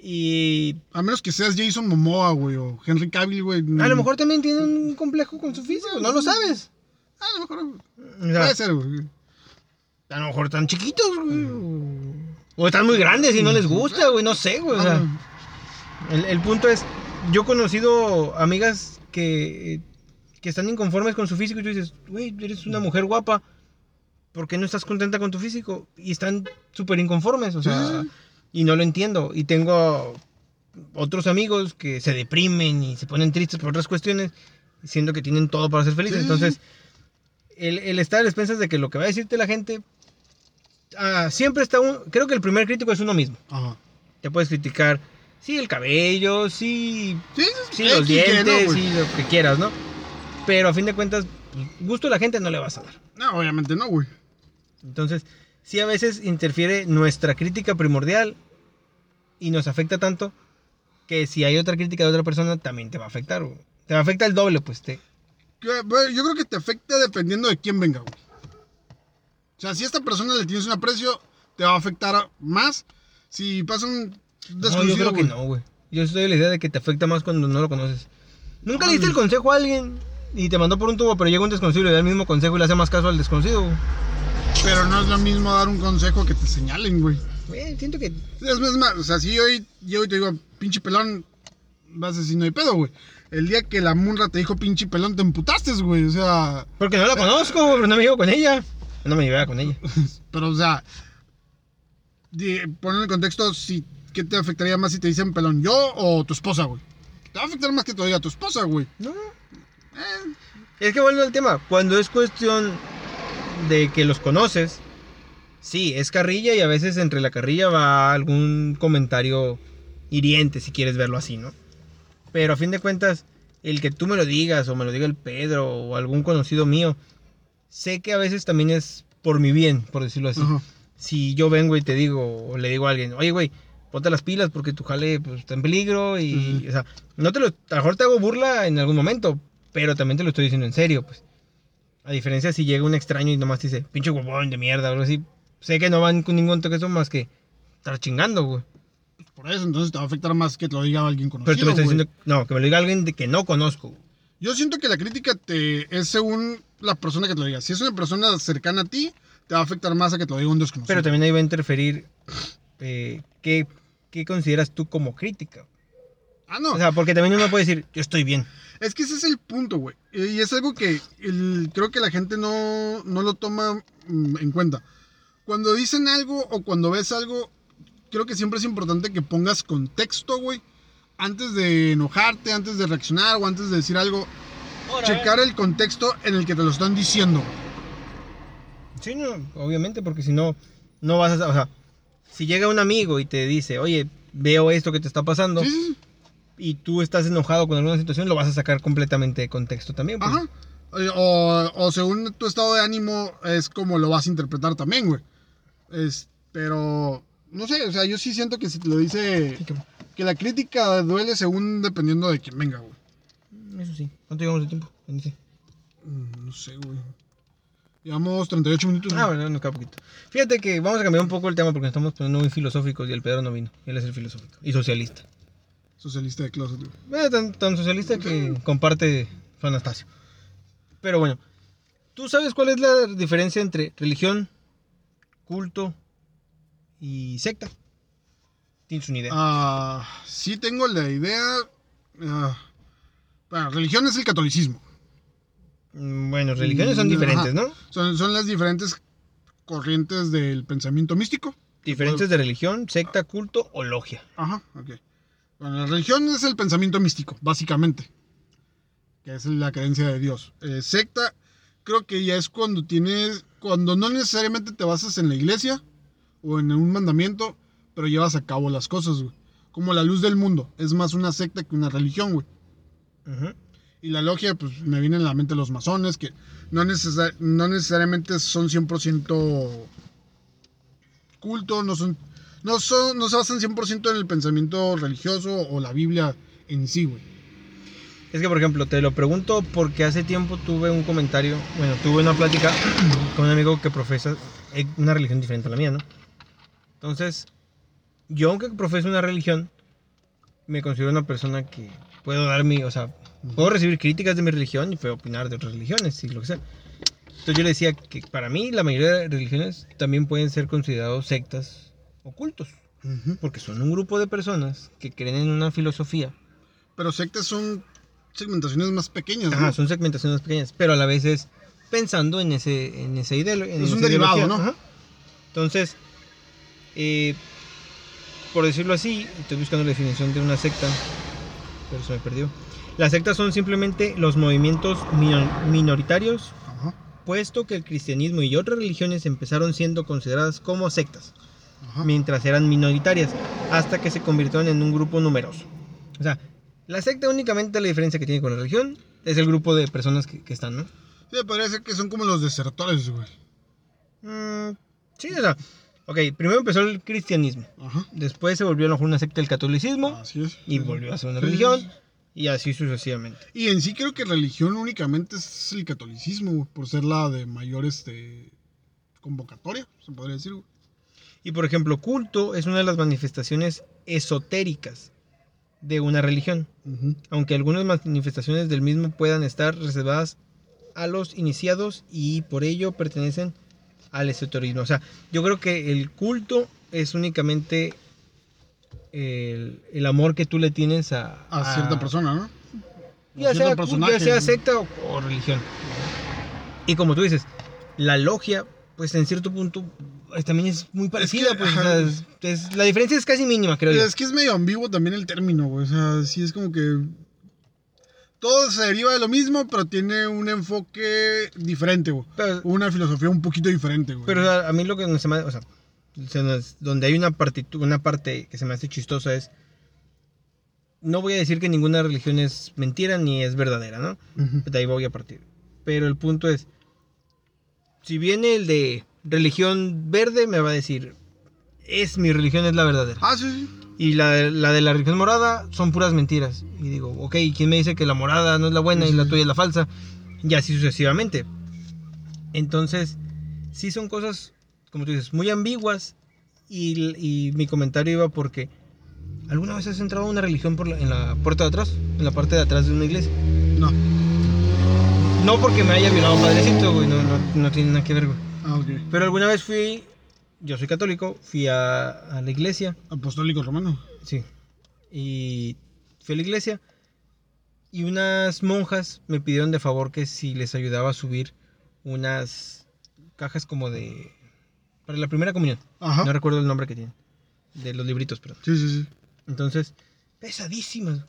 Y A menos que seas Jason Momoa, güey, o Henry Cavill, güey. a lo mejor también tienen un complejo con su físico, no lo sabes. A lo mejor. Puede ser, güey. a lo mejor están chiquitos, güey. O están muy grandes y no les gusta, güey, no sé, güey. O sea, el, el punto es, yo he conocido amigas que, que están inconformes con su físico y tú dices, güey, eres una mujer guapa, ¿por qué no estás contenta con tu físico? Y están súper inconformes, o sea, sí, y no lo entiendo. Y tengo otros amigos que se deprimen y se ponen tristes por otras cuestiones, siendo que tienen todo para ser felices. Sí, Entonces, el, el estar a expensas de que lo que va a decirte la gente, ah, siempre está un... Creo que el primer crítico es uno mismo. Ajá. Te puedes criticar, sí, el cabello, sí, Sí, sí, los Y, ¿no, dientes, sí, lo que quieras, ¿no? Pero a fin de cuentas, pues, gusto a la gente no le vas a dar. No, obviamente no, güey. Entonces, sí a veces interfiere nuestra crítica primordial y nos afecta tanto que si hay otra crítica de otra persona también te va a afectar, güey. Te va a afectar el doble, pues, te... Yo creo que te afecta dependiendo de quién venga, güey. O sea, si a esta persona le tienes un aprecio, te va a afectar más. Si pasa un No, desconocido, yo creo que güey. no, güey. Yo estoy de la idea de que te afecta más cuando no lo conoces. Nunca No, le diste el no. consejo a alguien y te mandó por un tubo, pero llega un desconocido y le da el mismo consejo y le hace más caso al desconocido, güey. Pero no es lo mismo dar un consejo que te señalen, güey. Eh, siento que Es más, o sea, si yo hoy llego y te digo, pinche pelón, vas a decir, no hay pedo, güey. El día que la munra te dijo pinche pelón, te emputaste, güey. O sea, Porque no la conozco, pero no me llevo con ella. No me llevaba con ella. pero, o sea, de, poner en contexto, si, ¿qué te afectaría más si te dicen pelón, yo o tu esposa, güey? Te va a afectar más que diga tu esposa, güey. No. Eh, Es que vuelvo al tema. Cuando es cuestión de que los conoces, sí, es carrilla y a veces entre la carrilla va algún comentario hiriente, si quieres verlo así, ¿no? Pero a fin de cuentas, el que tú me lo digas o me lo diga el Pedro o algún conocido mío, sé que a veces también es por mi bien, por decirlo así. ajá. si yo vengo y te digo, o le digo a alguien, oye, güey, ponte las pilas porque tu jale pues, está en peligro y, o sea, no te lo, a lo mejor te hago burla en algún momento, pero también te lo estoy diciendo en serio, pues. A diferencia si llega un extraño y nomás te dice, pinche huevón de mierda, o algo así, sé que no van con ningún toque eso más que estar chingando, güey. Por eso, entonces te va a afectar más que te lo diga alguien conocido. Pero tú me estás güey. diciendo, no, que me lo diga alguien de que no conozco. Yo siento que la crítica te es según la persona que te lo diga. Si es una persona cercana a ti, te va a afectar más a que te lo diga un desconocido. Pero también ahí va a interferir eh, qué, qué consideras tú como crítica. Ah, no. O sea, porque también uno puede decir, yo estoy bien. Es que ese es el punto, güey. Y es algo que el- creo que la gente no, no lo toma mm, en cuenta. Cuando dicen algo o cuando ves algo, creo que siempre es importante que pongas contexto, güey. Antes de enojarte, antes de reaccionar o antes de decir algo, checar el contexto en el que te lo están diciendo. Sí, no, obviamente, porque si no, no vas a... O sea, si llega un amigo y te dice, oye, veo esto que te está pasando, Sí, y tú estás enojado con alguna situación, lo vas a sacar completamente de contexto también. pues. Ajá. Eh, O, o según tu estado de ánimo es como lo vas a interpretar también, güey. Es, pero, no sé, o sea, yo sí siento que si te lo dice... Que la crítica duele según dependiendo de quién venga, güey. Eso sí. ¿Cuánto llevamos de tiempo? Bendice. Mm, No sé, güey. Llevamos 38 minutos. Ah, bueno, nos queda poquito. Fíjate que vamos a cambiar un poco el tema porque estamos poniendo muy filosóficos y el Pedro no vino. Él es el filosófico. Y socialista. Socialista de closet, güey. Eh, tan, tan socialista que comparte su Anastasio. Pero bueno, ¿tú sabes cuál es la diferencia entre religión, culto y secta? ¿Tienes una idea? Ah, sí tengo la idea. ah, bueno, religión es el catolicismo. Mm, Bueno, religiones son diferentes, ajá. ¿no? Son, son las diferentes corrientes del pensamiento místico. Diferentes de religión, secta, culto o logia. Ajá, ok. Bueno, la religión es el pensamiento místico, básicamente. Que es la creencia de Dios. Eh, secta, creo que ya es cuando tienes. Cuando no necesariamente te basas en la iglesia o en un mandamiento, pero llevas a cabo las cosas, güey. Como la luz del mundo. Es más una secta que una religión, güey. Y la logia, pues me vienen a la mente los masones, que no, necesar- no necesariamente son 100% culto, no son no son no se basan 100% en el pensamiento religioso o la Biblia en sí, güey. Es que, por ejemplo, te lo pregunto porque hace tiempo tuve un comentario, bueno, tuve una plática con un amigo que profesa eh, una religión diferente a la mía, ¿no? Entonces, yo aunque profeso una religión, me considero una persona que puedo dar mi, o sea, puedo recibir críticas de mi religión y puedo opinar de otras religiones y lo que sea. Entonces yo le decía que para mí la mayoría de religiones también pueden ser considerados sectas o cultos, Ujú. porque son un grupo de personas que creen en una filosofía Pero sectas son segmentaciones más pequeñas, ¿no? Ajá, son segmentaciones pequeñas, pero a la vez es pensando en ese, en ese ideo. en Es un derivado, ideología. ¿no? Ajá. Entonces, eh, por decirlo así, estoy buscando la definición de una secta, pero se me perdió. Las sectas son simplemente los movimientos minor- minoritarios, Ajá, puesto que el cristianismo y otras religiones empezaron siendo consideradas como sectas, ajá. mientras eran minoritarias, hasta que se convirtieron en un grupo numeroso. O sea, la secta únicamente la diferencia que tiene con la religión es el grupo de personas que, que están, ¿no? Sí, podría ser que son como los desertores, güey. Mm, sí, o sea, ok, primero empezó el cristianismo, Ajá. después se volvió a lo mejor una secta del catolicismo Así es. y volvió a ser una Sí, religión sí. y así sucesivamente. Y en sí creo que religión únicamente es el catolicismo, por ser la de mayor este convocatoria, se podría decir. Y por ejemplo, culto es una de las manifestaciones esotéricas de una religión, Ujú. aunque algunas manifestaciones del mismo puedan estar reservadas a los iniciados y por ello pertenecen al esoterismo. O sea, yo creo que el culto es únicamente el, el amor que tú le tienes a, A cierta persona, ¿no? ya sea, ya sea secta o, o religión. Y como tú dices, la logia, pues en cierto punto pues, también es muy parecida. que, pues, o ajá. sea, es- es- la diferencia es casi mínima, creo yo. Es que es medio ambiguo también el término, güey. O sea, sí es como que. Todo se deriva de lo mismo, pero tiene un enfoque diferente, güey. Pero, Una filosofía un poquito diferente, güey. pero, o sea, a mí lo que se me, o sea, se nos- donde hay una partitu- una parte que se me hace chistosa es no voy a decir que ninguna religión es mentira ni es verdadera, ¿no? De ahí voy a partir. Pero el punto es, si viene el de religión verde, me va a decir, es mi religión, es la verdadera. Ah, sí, sí. Y la, la de la religión morada son puras mentiras. Y digo, ok, ¿quién me dice que la morada no es la buena y la tuya es la falsa? Y así sucesivamente. Entonces, sí son cosas, como tú dices, muy ambiguas. Y, y mi comentario iba porque, ¿alguna vez has entrado a una religión por la- en la puerta de atrás? En la parte de atrás de una iglesia. No. No porque me haya violado padrecito, güey, no, no, no tiene nada que ver, güey. Ah. Pero alguna vez fui, yo soy católico, fui a, a la iglesia, Apostólico romano. sí, y fui a la iglesia y unas monjas me pidieron de favor que si les ayudaba a subir unas cajas como de... para la primera comunión, Ajá. no recuerdo el nombre que tienen, de los libritos, perdón. Sí, sí, sí. Entonces, pesadísimas.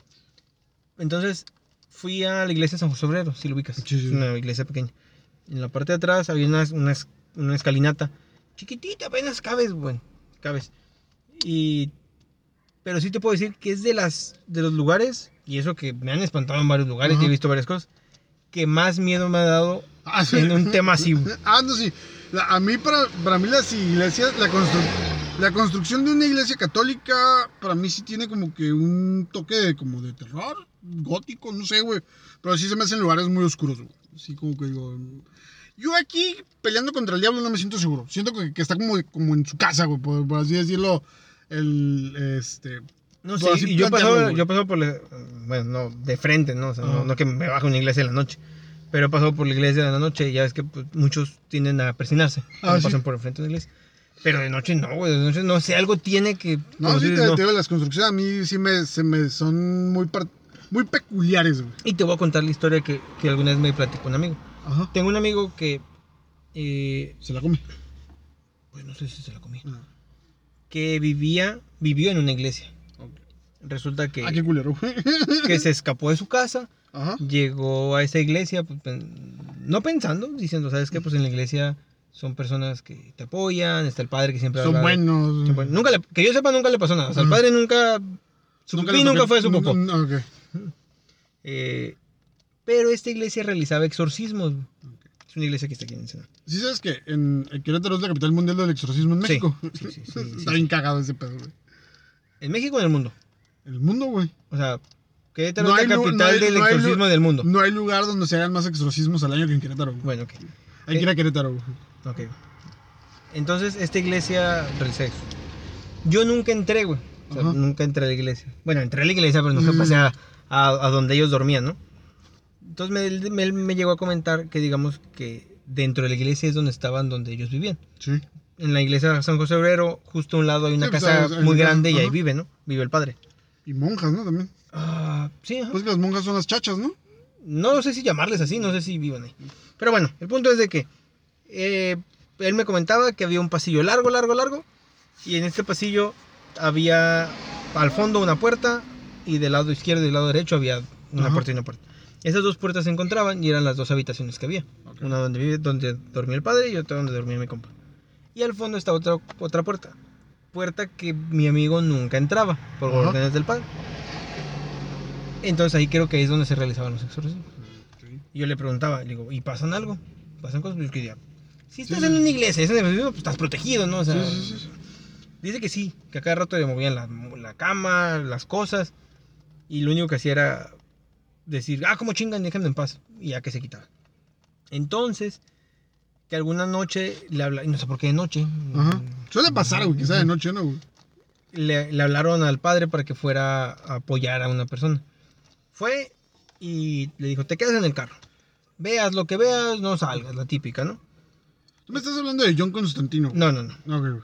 Entonces, fui a la iglesia de San José Obrero, si lo ubicas. Sí, sí. Una iglesia pequeña. En la parte de atrás había una, una, es- una escalinata. Chiquitita, apenas cabes, bueno, cabes. Y... Pero sí te puedo decir que es de las de los lugares, y eso que me han espantado en varios lugares y he visto varias cosas, que más miedo me ha dado Ah, sí. en un tema así. Ah, no, sí. La- a mí, para, para mí, las iglesias, la, constru- la construcción de una iglesia católica, para mí sí tiene como que un toque de, como de terror, gótico, no sé, güey. Pero sí se me hacen lugares muy oscuros, güey. Así como que digo. Yo aquí, peleando contra el diablo, no me siento seguro. Siento que, que está como, como en su casa, güey, por, por así decirlo. El, este. No sé, así y yo he pasado, yo pasado por, la- bueno, no, de frente, ¿no? O sea, no, Ajá. no que me baje a una iglesia en la noche, pero he pasado por la iglesia de la noche y ya ves que pues, muchos tienden a persinarse cuando Ah, sí. pasan por el frente de la iglesia. Pero de noche no, güey, de noche no sé, algo tiene que... No, sí, te, no. te digo, las construcciones a mí sí me, se me son muy, par- muy peculiares, güey. Y te voy a contar la historia que, que alguna vez me platicó un amigo. Ajá. Tengo un amigo que, eh, Se la come. pues no sé si se la comí, Ah, que vivía, vivió en una iglesia. Resulta que, Ah, qué culero, que se escapó de su casa Ajá. llegó a esa iglesia, pues, pen- no pensando, diciendo, ¿sabes qué? Pues en la iglesia son personas que te apoyan, está el padre que siempre Son habla de- buenos. son buenos. Nunca le- que yo sepa, nunca le pasó nada. O sea, el padre nunca... Su Nunca nunca fue su popó. no. Eh, pero esta iglesia realizaba exorcismos. güey. Es una iglesia que está aquí en Ensenada. Sí, sabes que en, en Querétaro es la capital mundial del exorcismo en México. sí, sí, sí, Está bien cagado ese pedo, güey. ¿En México o en el mundo? El mundo, güey. O sea, Querétaro No es la capital no hay- del no exorcismo del mundo. No hay lugar donde se hagan más exorcismos al año que en Querétaro, güey. Bueno, ok. Hay que ir a Querétaro, güey. Ok. Entonces, esta iglesia realiza eso. Yo nunca entré, güey. O sea, nunca entré a la iglesia. Bueno, entré a la iglesia, pero nunca Mm. pasé a, a- a donde ellos dormían, ¿no? Entonces me, me, me llegó a comentar que, digamos, que dentro de la iglesia es donde estaban donde ellos vivían. Sí. En la iglesia de San José Obrero, justo a un lado hay una Sí, pues, casa hay- muy grande y ahí vive, ¿no? Vive el padre. Y monjas, ¿no? También. Ah, sí, ajá. Pues que las monjas son las chachas, ¿no? No sé si llamarles así, no sé si vivan ahí. Pero bueno, el punto es de que eh, él me comentaba que había un pasillo largo, largo, largo. Y en este pasillo había al fondo una puerta y del lado izquierdo y del lado derecho había una Ajá. puerta y una puerta. Esas dos puertas se encontraban y eran las dos habitaciones que había. Ok. Una donde, vive, donde dormía el padre y otra donde dormía mi compa. Y al fondo está otra, otra puerta. Puerta que mi amigo nunca entraba por Ajá. órdenes del padre. Entonces ahí creo que ahí es donde se realizaban los exorcismos. Y yo le preguntaba, le digo, ¿y pasan algo? ¿Pasan cosas? Y yo decía, si estás Sí, en sí. una iglesia, es en el pues estás protegido, ¿no? O sea, Sí, sí, sí. dice que sí, que a cada rato le movían la, la cama, las cosas. Y lo único que hacía era decir, ah, como chingan, déjenme en paz. Y ya que se quitaba. Entonces, que alguna noche le habla, y no sé por qué de noche. Ajá. Suele pasar, güey, sea de noche, ¿no, güey? le, le hablaron al padre para que fuera a apoyar a una persona. Fue y le dijo, te quedas en el carro. Veas lo que veas, no salgas, la típica, ¿no? Tú me estás hablando de John Constantino. No, no, no. Güey.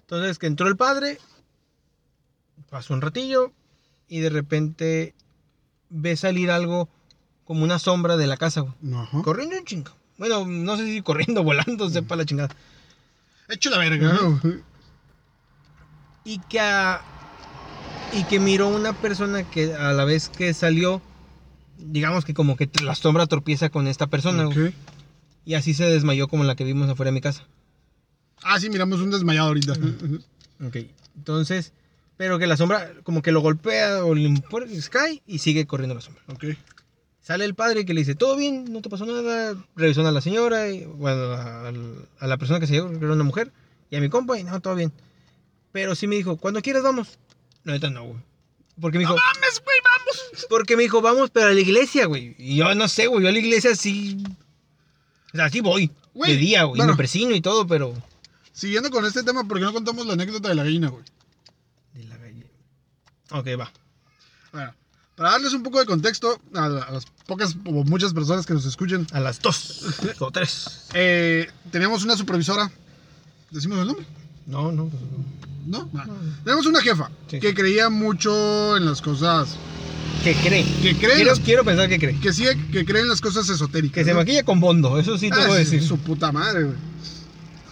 Entonces que entró el padre, pasó un ratillo y de repente ve salir algo como una sombra de la casa, güey. Ajá. Corriendo un chingo. Bueno, no sé si corriendo, volando, sepa la chingada. Hecho la verga, y que a- y que miró una persona que a la vez que salió digamos que como que la sombra tropieza con esta persona güey, Ok. y así se desmayó como la que vimos afuera de mi casa Ah, sí, miramos un desmayado ahorita. ok entonces pero que la sombra como que lo golpea o le cae y sigue corriendo la sombra Ok. sale el padre que le dice todo bien no te pasó nada revisó a la señora y, bueno a, la persona que se llevó que era una mujer y a mi compa y no todo bien pero sí me dijo cuando quieras vamos no ahorita no güey porque me dijo ¡Mames, güey, vamos! Porque me dijo, vamos, pero a la iglesia, güey. Y yo no sé, güey. Yo a la iglesia sí. O sea, sí voy. Güey, de día, güey. y. Me persino y todo, pero. Siguiendo con este tema, ¿por qué no contamos la anécdota de la gallina, güey? Ok, va. Bueno, para darles un poco de contexto a, la- a las pocas o muchas personas que nos escuchen, A las dos o tres. eh, teníamos una supervisora. ¿Decimos el nombre? No, no. ¿No? Tenemos una jefa Sí. que creía mucho en las cosas. Que cree. Que cree Quiero, las- quiero pensar que cree. que sí, que cree en las cosas esotéricas. Que se maquilla con bondo. Eso sí te Ah, puedo sí, decir. Su puta madre, güey.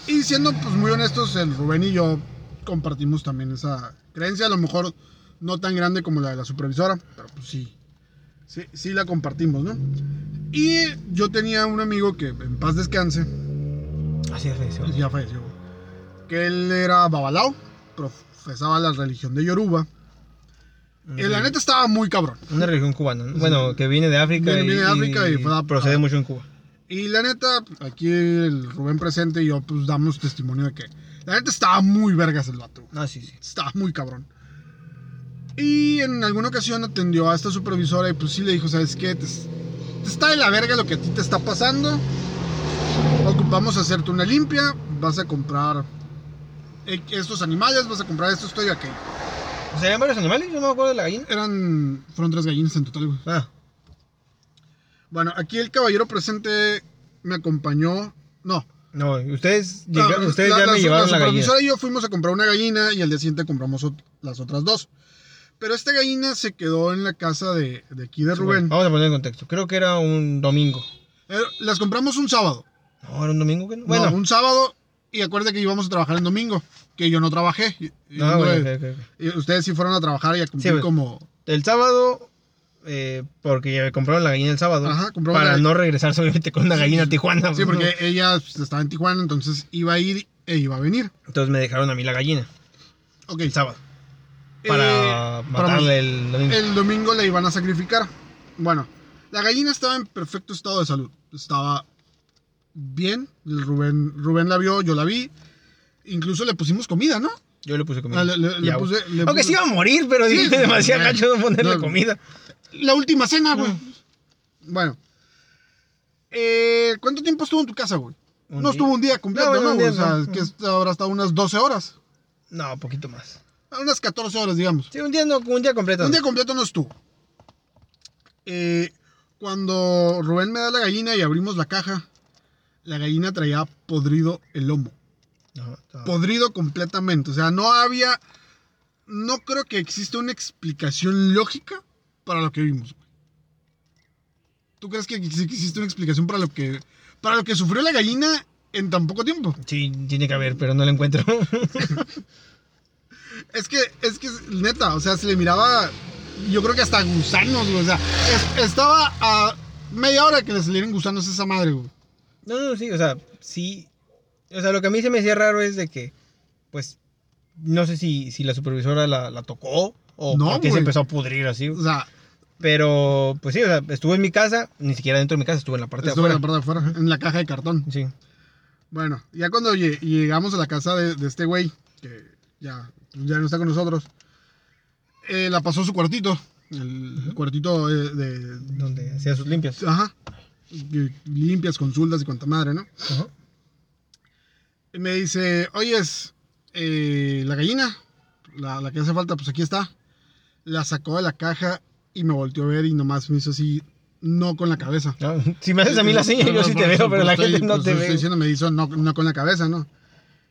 Y siendo pues muy honestos, el Rubén y yo compartimos también esa creencia, a lo mejor no tan grande como la de la supervisora, pero pues sí, sí, sí la compartimos, ¿no? Y yo tenía un amigo que en paz descanse, Así es, eso. ya falleció, que él era babalao, profesaba la religión de Yoruba. Y la neta estaba muy cabrón. Una religión cubana. ¿no? Bueno, que viene de África. Viene- viene de África y fue procede a- mucho en Cuba. Y la neta, aquí el Rubén presente y yo pues damos testimonio de que la neta estaba muy vergas el vato. Ah, sí, sí. Estaba muy cabrón. Y en alguna ocasión atendió a esta supervisora y pues sí le dijo, ¿sabes qué? Te, te está de la verga lo que a ti te está pasando. Ocupamos hacerte una limpia, vas a comprar estos animales, vas a comprar esto, esto y aquello. ¿Serían varios animales? Yo no me acuerdo de la gallina. Eran, fueron tres gallinas en total, güey. Ah, Bueno, aquí el caballero presente me acompañó, no, no. Ustedes, No, ustedes la- ya la- me llevaron la, la gallina. supervisora y yo fuimos a comprar una gallina y al día siguiente compramos ot- las otras dos. Pero esta gallina se quedó en la casa de, de aquí de Sí, Rubén. bueno, vamos a poner en contexto. Creo que era un domingo. Eh, las compramos un sábado. No, era un domingo que no. Bueno, un sábado y acuérdate que íbamos a trabajar el domingo, que yo no trabajé. No, vengo bueno, de- ok, ok, ok. y ustedes sí fueron a trabajar y a cumplir Sí, güey. como... El sábado, eh, porque ya compraron la gallina el sábado. Ajá, compraron para la- no regresar solamente con una gallina a Tijuana. Sí, pues, porque no. ella pues, estaba en Tijuana, entonces iba a ir e iba a venir. Entonces me dejaron a mí la gallina Ok. el sábado. Eh, Para para- matarle el domingo. El domingo la iban a sacrificar. Bueno, la gallina estaba en perfecto estado de salud. Estaba bien. El Rubén, Rubén la vio, yo la vi. Incluso le pusimos comida, ¿no? Yo le puse comida. Ah, le- le- Y le agua. puse- le Aunque puse- sí iba a morir, pero Sí, dije demasiado gacho de ponerle No. comida. La última cena, güey. Bueno. Eh, ¿Cuánto tiempo estuvo en tu casa, güey? No día. estuvo un día completo, No, o sea, que habrá estado unas 12 horas. No, poquito más. Unas 14 horas, digamos. Sí, un día no, un día completo. Un día completo no estuvo. Eh, cuando Rubén me da la gallina y abrimos la caja, la gallina traía podrido el lomo. No, no. Podrido completamente. O sea, no había. No creo que exista una explicación lógica para lo que vimos, güey. ¿Tú crees que ex- existe una explicación para lo que. para lo que sufrió la gallina en tan poco tiempo? Sí, tiene que haber, pero no la encuentro. Es que, es que, neta, o sea, se le miraba, yo creo que hasta gusanos, güey. O sea, es- estaba a media hora que le salieran gusanos a esa madre, güey. No, no, sí, o sea, sí. O sea, lo que a mí se me hacía raro es de que, pues, no sé si, si la supervisora la, la tocó o No, por qué se empezó a pudrir así. O sea, Pero, pues sí, o sea, estuvo en mi casa, ni siquiera dentro de mi casa, estuvo en la parte de en la afuera. parte de afuera, en la caja de cartón. Sí. Bueno, ya cuando lle- llegamos a la casa de, de este güey, que ya, ya no está con nosotros, eh, la pasó su cuartito. El cuartito eh, de. Donde hacía sus limpias. Ajá. Limpias, consultas y cuanta madre, ¿no? Ajá. Me dice, oyes, eh, la gallina, la, la que hace falta, pues aquí está. La sacó de la caja y me volteó a ver y nomás me hizo así, no con la cabeza. No, si me haces a mí la seña, yo sí te veo, pero la gente no pues, te estoy ve. diciendo, me hizo no, no con la cabeza, ¿no?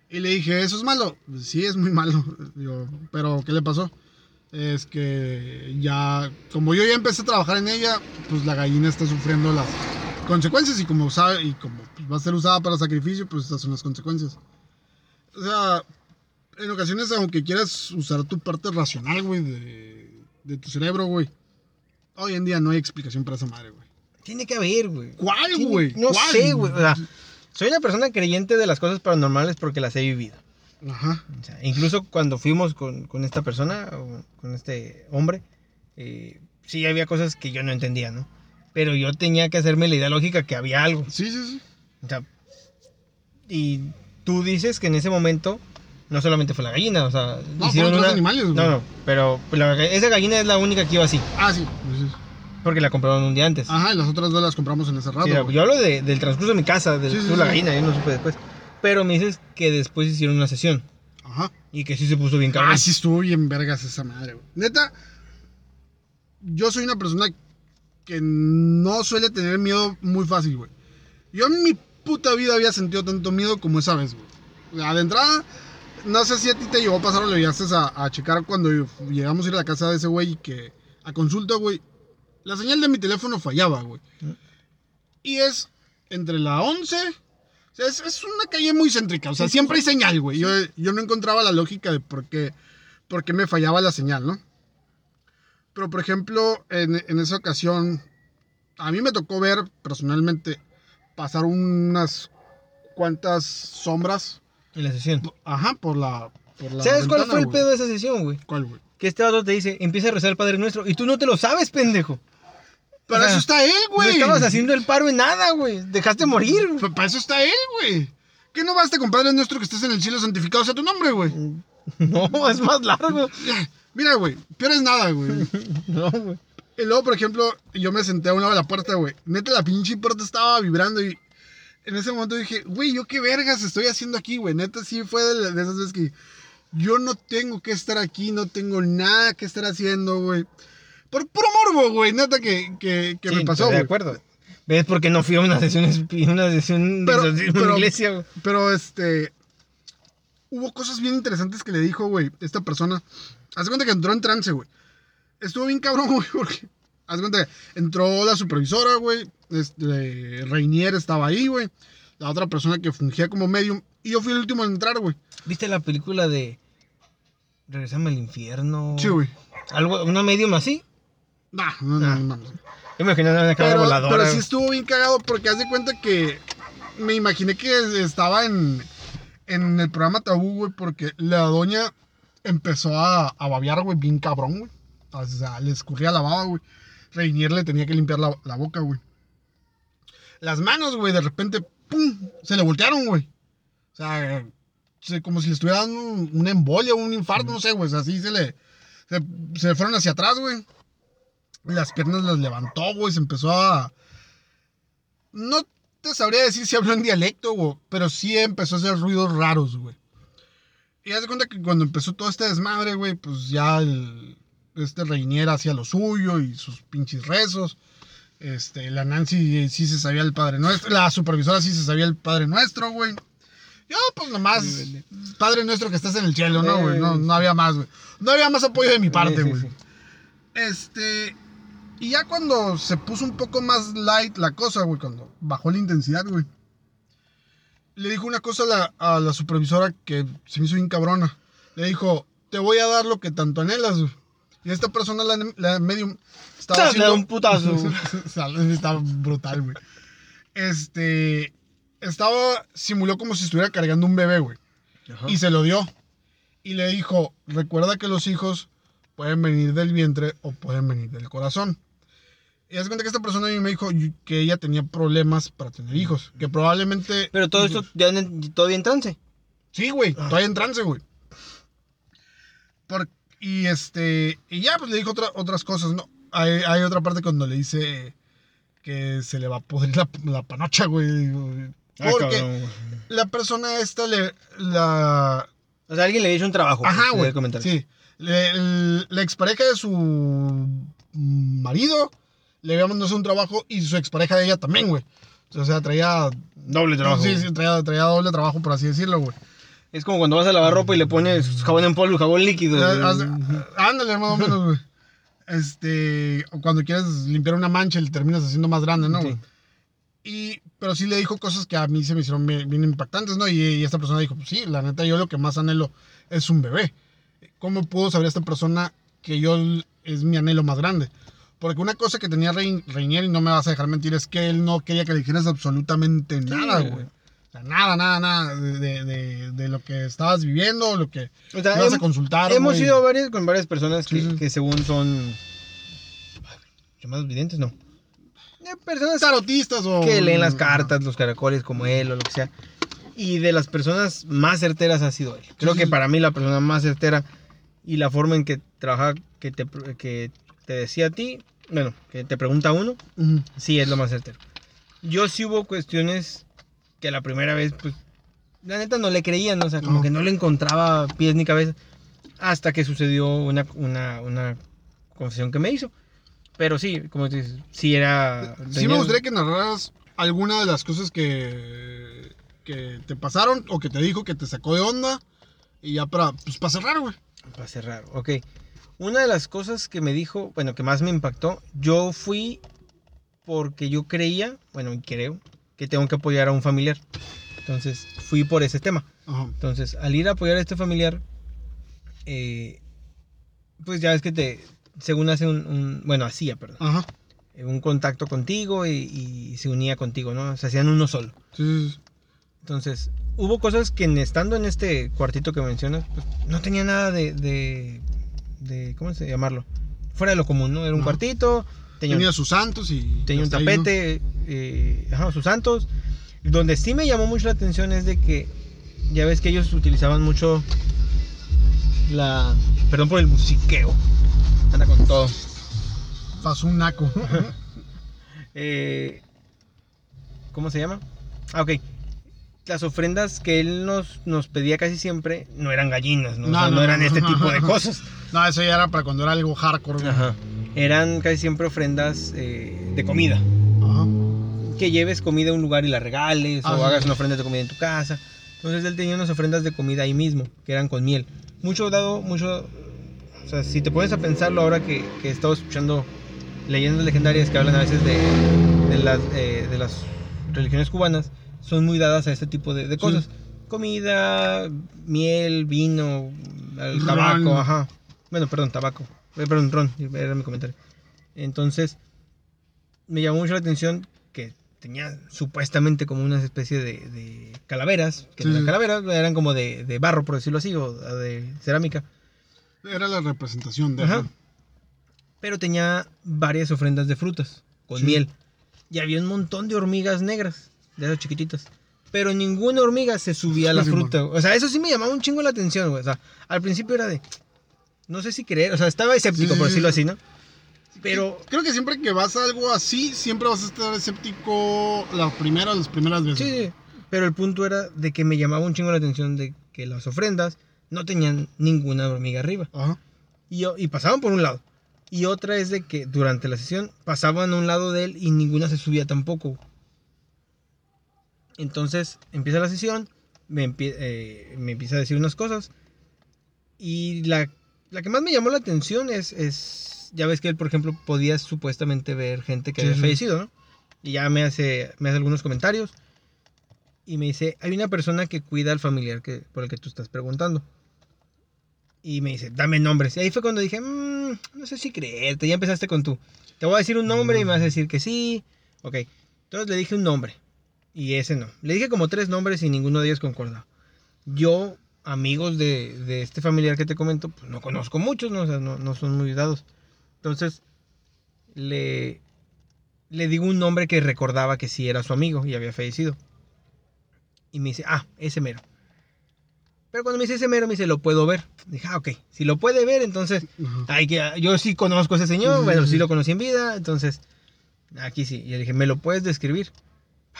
Y le dije, ¿eso es malo? "Pues Sí, es muy malo. Digo, pero ¿qué le pasó? Es que ya, como yo ya empecé a trabajar en ella, pues la gallina está sufriendo las consecuencias y como sabe, y como va a ser usada para sacrificio, pues estas son las consecuencias. O sea, en ocasiones, aunque quieras usar tu parte racional, güey, de, de tu cerebro, güey, hoy en día no hay explicación para esa madre, güey. Tiene que haber, güey. ¿Cuál, güey? No ¿Cuál? sé, güey. O sea, soy una persona creyente de las cosas paranormales porque las he vivido. Ajá. O sea, incluso cuando fuimos con, con esta persona, con este hombre, eh, sí había cosas que yo no entendía, ¿no? Pero yo tenía que hacerme la idea lógica que había algo. Sí, sí, sí. O sea, y tú dices que en ese momento no solamente fue la gallina, o sea, No, hicieron una... animales. No, no, pero la- esa gallina es la única que iba así, Ah, sí. pues sí. Porque la compraron un día antes. Ajá, y las otras dos las compramos en ese rato. Sí, güey. yo hablo de- del transcurso de mi casa, de Sí, sí, la gallina, yo no supe después. Pero me dices que después hicieron una sesión Ajá. y que sí se puso bien cabrón. Ah, sí estuvo bien vergas esa madre, güey. Neta, yo soy una persona que no suele tener miedo muy fácil, güey. Yo en mi puta vida había sentido tanto miedo como esa vez, güey. De entrada, no sé si a ti te llevó a pasar o le llegaste a, a checar cuando llegamos a ir a la casa de ese güey y que a consulta, güey, la señal de mi teléfono fallaba, güey. Y es entre la 11... o sea, es, es una calle muy céntrica, o sea, siempre hay señal, güey. Yo, yo no encontraba la lógica de por qué, por qué me fallaba la señal, ¿no? Pero, por ejemplo, en, en esa ocasión, a mí me tocó ver personalmente pasar unas cuantas sombras, En la sesión. ajá, por la... Por la ¿Sabes cuál fue el güey. pedo de esa sesión, güey? ¿Cuál, güey? Que este vato te dice, empieza a rezar el Padre Nuestro y tú no te lo sabes, pendejo. Para O sea, eso está él, güey. No estabas haciendo el paro en nada, güey. Dejaste morir. Pa- Para eso está él, güey. ¿Qué no basta, compadre nuestro, que estés en el cielo santificado sea tu nombre, güey? No, es más largo. Mira, güey, peor es nada, güey. No, güey. Y luego, por ejemplo, yo me senté a un lado de la puerta, güey. Neta, la pinche puerta estaba vibrando y en ese momento dije, güey, ¿yo qué vergas estoy haciendo aquí, güey? Neta, sí fue de, de esas veces que yo no tengo que estar aquí, no tengo nada que estar haciendo, güey. Por puro morbo, güey, neta que, que, que Sí, me pasó, De acuerdo. ¿Ves por qué no fui a una sesión, una sesión de Pero- en pero- iglesia, güey? Pero este. Hubo cosas bien interesantes que le dijo, güey, esta persona. Haz de cuenta que entró en trance, güey. Estuvo bien cabrón, güey, porque. Haz de cuenta que entró la supervisora, güey. Este, Reinier estaba ahí, güey. La otra persona que fungía como medium. Y yo fui el último en entrar, güey. ¿Viste la película de Regresame al infierno? Sí, güey. Algo, una medium así. Nah, no, no, Ah. no, no. Yo me imaginé una cámara Pero, voladora. pero sí estuvo bien cagado porque haz de cuenta que me imaginé que estaba en, en el programa Tabú, güey, porque la doña empezó a, a babear, güey, bien cabrón, güey. O sea, le escurría la baba, güey. Reinier le tenía que limpiar la, la boca, güey. Las manos, güey, de repente ¡pum! Se le voltearon, güey. O sea, se- como si le estuviera dando un, una embolia, un infarto, no sé, güey. O sea, así se le. Se, se fueron hacia atrás, güey. Las piernas las levantó, güey. Se empezó a. No te sabría decir si habló en dialecto, güey. Pero sí empezó a hacer ruidos raros, güey. Y haz de cuenta que cuando empezó todo este desmadre, güey, pues ya el, este Reinier hacía lo suyo y sus pinches rezos. Este, la Nancy sí se sabía el Padre Nuestro. La supervisora sí se sabía el Padre Nuestro, güey. Yo, pues nomás, Padre Nuestro que estás en el cielo, ¿no, güey? No, no había más, güey. No había más apoyo de mi parte, sí, güey. sí. Este. Y ya cuando se puso un poco más light la cosa, güey, cuando bajó la intensidad, güey. Le dijo una cosa a la, a la supervisora que se me hizo bien cabrona. Le dijo, te voy a dar lo que tanto anhelas, güey. Y esta persona, la, la medium, estaba haciendo... un putazo. Está brutal, güey. Este... Estaba... Simuló como si estuviera cargando un bebé, güey. Ajá. Y se lo dio. Y le dijo, recuerda que los hijos pueden venir del vientre o pueden venir del corazón. Y haz cuenta que esta persona a mí me dijo que ella tenía problemas para tener hijos. Que probablemente... Pero todo esto ya en- todavía en trance. Sí, güey, todavía en trance, güey. Por- y este... Y ya, pues le dijo otra- otras cosas, ¿no? Hay, hay otra parte cuando le dice que se le va a podrir la, la panocha, güey. Ah, Porque la persona esta le... La, O sea, alguien le hizo un trabajo. Ajá, pues, güey. Sí. Le- el- la expareja de su marido le había mandado un trabajo y su expareja de ella también, güey. O sea, traía. Doble trabajo. Sí, sí, traía, traía doble trabajo, por así decirlo, güey. Es como cuando vas a lavar ropa y le pones jabón en polvo, jabón líquido. Eh, Ándale, más o menos, güey. Este. Cuando quieres limpiar una mancha, le terminas haciendo más grande, ¿no, güey? Sí. Y, pero sí le dijo cosas que a mí se me hicieron bien, bien impactantes, ¿no? Y, y esta persona dijo, pues sí, la neta, yo lo que más anhelo es un bebé. ¿Cómo pudo saber esta persona que yo es mi anhelo más grande? Porque una cosa que tenía Rein- Reinier, y no me vas a dejar mentir, es que él no quería que le dijeras absolutamente nada, güey. O sea, nada, nada, nada de, de- de- lo que estabas viviendo, lo que O sea, ibas a consultar. hemos ido varias, con varias personas que, Sí, que según son llamados videntes, no. Eh, personas tarotistas o... que leen las cartas, los caracoles como él o lo que sea. Y de las personas más certeras ha sido él. Creo que para mí la persona más certera y la forma en que trabaja, que te, que te decía a ti, bueno, que te pregunta uno, Ujú. sí es lo más certero. Yo sí hubo cuestiones que la primera vez, pues, la neta no le creían, o sea, como No. que no le encontraba pies ni cabeza, hasta que sucedió una, una, una confesión que me hizo. Pero sí, como dices, sí era... Sí me tenía- gustaría que narraras alguna de las cosas que, que te pasaron o que te dijo que te sacó de onda. Y ya para, pues, para cerrar, güey. Para cerrar, ok. Una de las cosas que me dijo, bueno, que más me impactó, yo fui porque yo creía, bueno, creo, que tengo que apoyar a un familiar. Entonces, fui por ese tema. Ajá. Entonces, al ir a apoyar a este familiar, eh, pues ya ves que te, según hace un, un- bueno, hacía, perdón, Ajá. eh, un contacto contigo y, y se unía contigo, ¿no? Se hacían uno solo. Sí, sí, sí. Entonces, hubo cosas que en- estando en este cuartito que mencionas, pues no tenía nada de, de, de- ¿cómo se llamarlo? Fuera de lo común, ¿no? Era un cuartito, tenía, Tenía sus santos y. tenía un hasta ahí, ¿no? tapete, eh, ajá, sus santos. Donde sí me llamó mucho la atención es de que, ya ves que ellos utilizaban mucho la... Perdón por el musiqueo. Anda con todo. Pasó un naco. Eh, ¿Cómo se llama? Ah, ok. Las ofrendas que él nos, nos pedía casi siempre no eran gallinas, ¿no? O No, sea, no, no eran este tipo de cosas. no, eso ya era para cuando era algo hardcore. Ajá. Eran casi siempre ofrendas eh, de comida. Ajá. Que lleves comida a un lugar y la regales, Ah, o sí. hagas una ofrenda de comida en tu casa. Entonces él tenía unas ofrendas de comida ahí mismo, que eran con miel. Mucho dado, mucho... O sea, si te pones a pensarlo ahora que, que he estado escuchando leyendas legendarias que hablan a veces de, de las, eh, de las religiones cubanas, son muy dadas a este tipo de, de cosas. Comida, miel, vino, el Ron. tabaco, ajá. Bueno, perdón, tabaco. Eh, Perdón, ron, era mi comentario. Entonces, me llamó mucho la atención que tenía supuestamente como una especie de, de calaveras, que Sí, no eran calaveras, eran como de, de barro, por decirlo así, o de cerámica. Era la representación de Ajá. Pero tenía varias ofrendas de frutas con Sí. miel. Y había un montón de hormigas negras, de esas chiquititas. Pero ninguna hormiga se subía a la Sí, fruta. güey. O sea, eso sí me llamaba un chingo la atención, güey. O sea, al principio era de. No sé si creer. O sea, estaba escéptico, Sí, por decirlo sí. así, ¿no? Pero. Creo que siempre que vas a algo así, siempre vas a estar escéptico la primera, las primeras veces. Sí, sí. Pero el punto era de que me llamaba un chingo la atención de que las ofrendas no tenían ninguna hormiga arriba. Ajá. Y, yo- y pasaban por un lado. Y otra es de que durante la sesión pasaban a un lado de él y ninguna se subía tampoco. Entonces empieza la sesión, me, empie- eh, me empieza a decir unas cosas. Y la, la que más me llamó la atención es, es, ya ves que él, por ejemplo, podía supuestamente ver gente que Sí, había fallecido, ¿no? Y ya me hace, me hace algunos comentarios. Y me dice, hay una persona que cuida al familiar que, por el que tú estás preguntando. Y me dice, dame nombres. Y ahí fue cuando dije, "Mm, no sé si creerte. Ya empezaste con tú. Te voy a decir un nombre y me vas a decir que sí. Ok. Entonces le dije un nombre. Y ese no. Le dije como tres nombres y ninguno de ellos concordaba. Yo, amigos de, de este familiar que te comento, pues no conozco muchos, ¿no? O sea, no, no son muy dados. Entonces, le, le digo un nombre que recordaba que sí era su amigo y había fallecido. Y me dice, ah, ese mero. Pero cuando me dice ese mero, me dice, lo puedo ver. Dije, ah, ok. Si lo puede ver, entonces Ajá. Ay, que yo sí conozco a ese señor, Sí, bueno, sí, sí sí. lo conocí en vida, entonces aquí sí. Y le dije, ¿me lo puedes describir?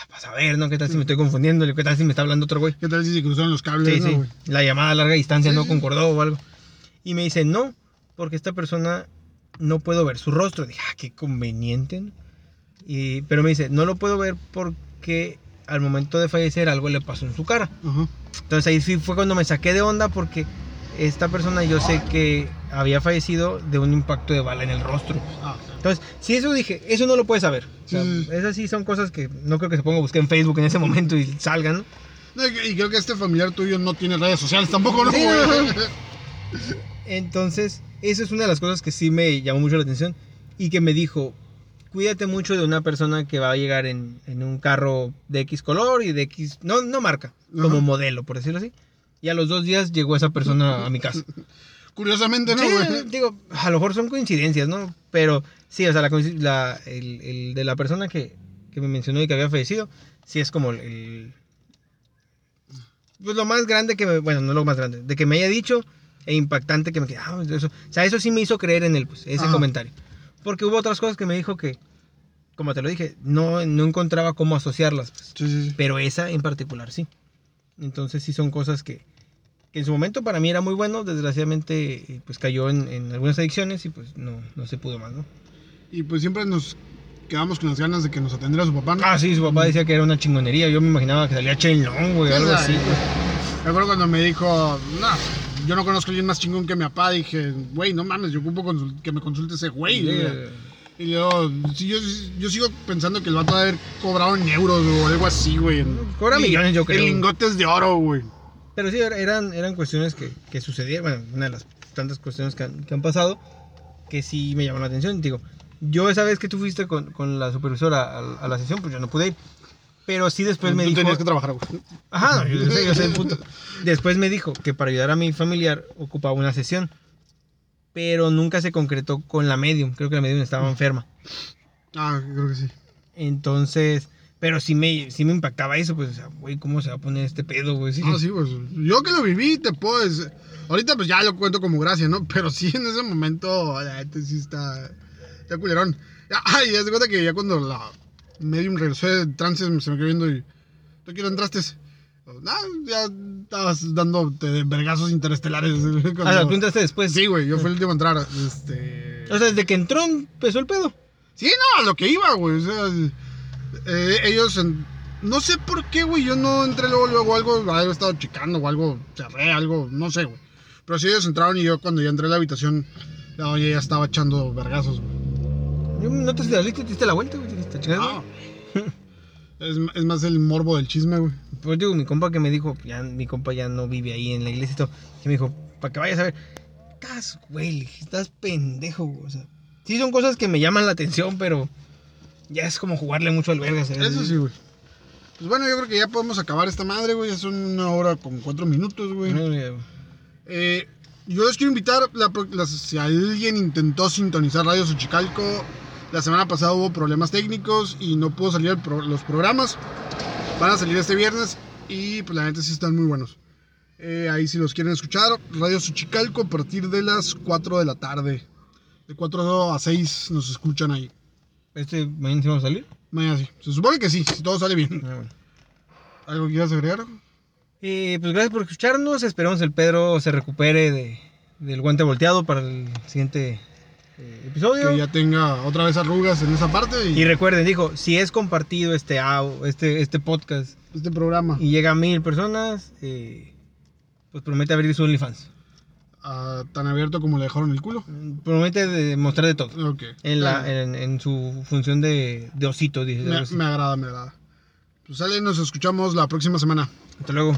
Para saber, ¿no? ¿Qué tal si me estoy confundiendo? ¿Qué tal si me está hablando otro güey? ¿Qué tal si se cruzaron los cables? Sí, no, sí. güey? La llamada a larga distancia Sí, no concordó o algo. Y me dice, no, porque esta persona no puedo ver su rostro. Dije, ah, qué conveniente. ¿no? Y, pero me dice, no lo puedo ver porque al momento de fallecer algo le pasó en su cara. Entonces ahí sí fue cuando me saqué de onda porque esta persona yo sé que había fallecido de un impacto de bala en el rostro. Ah, Entonces, si eso dije, eso no lo puedes saber. O sea, Sí. esas sí son cosas que no creo que se ponga a buscar en Facebook en ese momento y salgan. ¿no? Y, creo que este familiar tuyo no tiene redes sociales tampoco, ¿no? Sí. Entonces, esa es una de las cosas que sí me llamó mucho la atención y que me dijo, cuídate mucho de una persona que va a llegar en, en un carro de X color y de X, no, no marca, como Ajá. modelo, por decirlo así. Y a los dos días llegó esa persona a mi casa. Curiosamente, ¿no, Sí, güey? digo, a lo mejor son coincidencias, ¿no? Pero sí, o sea, la, la- el, el de la persona que, que me mencionó y que había fallecido, sí es como el, el- Pues lo más grande que me... Bueno, no lo más grande, de que me haya dicho e impactante que me quedé... ah, eso, o sea, eso sí me hizo creer en él, pues, ese Ajá. comentario. Porque hubo otras cosas que me dijo que, como te lo dije, no, no encontraba cómo asociarlas, pues. Sí, sí, sí. Pero esa en particular sí. Entonces sí son cosas que, que en su momento para mí era muy bueno. Desgraciadamente eh, pues cayó en, en algunas adicciones y pues no, no se pudo más, ¿no? Y pues siempre nos quedamos con las ganas de que nos atendiera su papá, ¿no? Ah, sí, su papá decía que era una chingonería. Yo me imaginaba que salía Long, güey, algo así. güey. Me acuerdo cuando me dijo, no, yo no conozco a alguien más chingón que mi papá. Dije, güey, no mames, yo ocupo que me consulte ese güey. Y yo, sí, yo, yo sigo pensando que el vato va a haber cobrado en euros o algo así, güey. Cobra millones, yo creo. En lingotes de oro, güey. Pero sí, era- eran, eran cuestiones que, que sucedieron. Bueno, una de las tantas cuestiones que han, que han pasado que sí me llamó la atención. Digo, yo esa vez que tú fuiste con, con la supervisora a, a la sesión, pues yo no pude ir. Pero sí después me Tú dijo... tenías que trabajar, güey. Ajá, no, yo sé, yo sé el punto. Después me dijo que para ayudar a mi familiar ocupaba una sesión. Pero nunca se concretó con la medium. Creo que la medium estaba enferma. Ah, creo que sí. Entonces, pero sí me, sí me impactaba eso, pues, o sea, güey, ¿cómo se va a poner este pedo, güey? Sí, Ah, sí, pues. Yo que lo viví, te puedo decir. Ahorita, pues ya lo cuento como gracia, ¿no? Pero sí, en ese momento, la neta sí está. Ya culerón. Ay, ya se cuenta que ya cuando la medium regresó de trance, se me quedó viendo y. ¿Tú quién entraste? No, ya estabas dándote vergazos interestelares. cuando- Ah, tú entraste después. Sí, güey, yo fui el último a entrar. Este. O sea, desde que entró empezó el pedo. Sí, no, a lo que iba, güey. O sea, eh, ellos, en- no sé por qué, güey, yo no entré luego, luego algo, algo estado checando o algo, cerré algo, no sé, güey. Pero sí ellos entraron y yo cuando ya entré a la habitación, la doña ya estaba echando vergazos, güey. No te saliste, te diste la vuelta, güey. Te es, es más el morbo del chisme, güey. Pues digo, mi compa que me dijo, ya mi compa ya no vive ahí en la iglesia y todo, que me dijo, para que vayas a ver, estás, güey, estás pendejo, güey", o sea, sí son cosas que me llaman la atención, pero ya es como jugarle mucho al verga, ¿sabes? Eso sí, güey. Pues bueno, yo creo que ya podemos acabar esta madre, güey. Ya son una hora con cuatro minutos, güey. No, ya, Eh, yo les quiero invitar, la la- si alguien intentó sintonizar Radio Xochicalco, la semana pasada hubo problemas técnicos y no pudo salir pro- los programas. Van a salir este viernes y pues la neta sí están muy buenos. Eh, ahí si los quieren escuchar, Radio Suchicalco a partir de las 4 de la tarde. De 4 a 6 nos escuchan ahí. ¿Este mañana sí vamos a salir? Mañana sí. Se supone que sí, si todo sale bien. Ah, bueno. ¿Algo quieras agregar? Eh, pues gracias por escucharnos. Esperamos el Pedro se recupere de, del guante volteado para el siguiente eh, episodio. Que ya tenga otra vez arrugas en esa parte y, Y recuerden, dijo, si es compartido este, este, este podcast este programa. y llega a mil personas, eh, pues promete abrir su OnlyFans. Ah, tan abierto como le dejaron el culo. Promete de mostrar de todo. En, la, en, en su función de, de osito, dice. me, me agrada, me agrada. Pues sale, nos escuchamos la próxima semana. Hasta luego.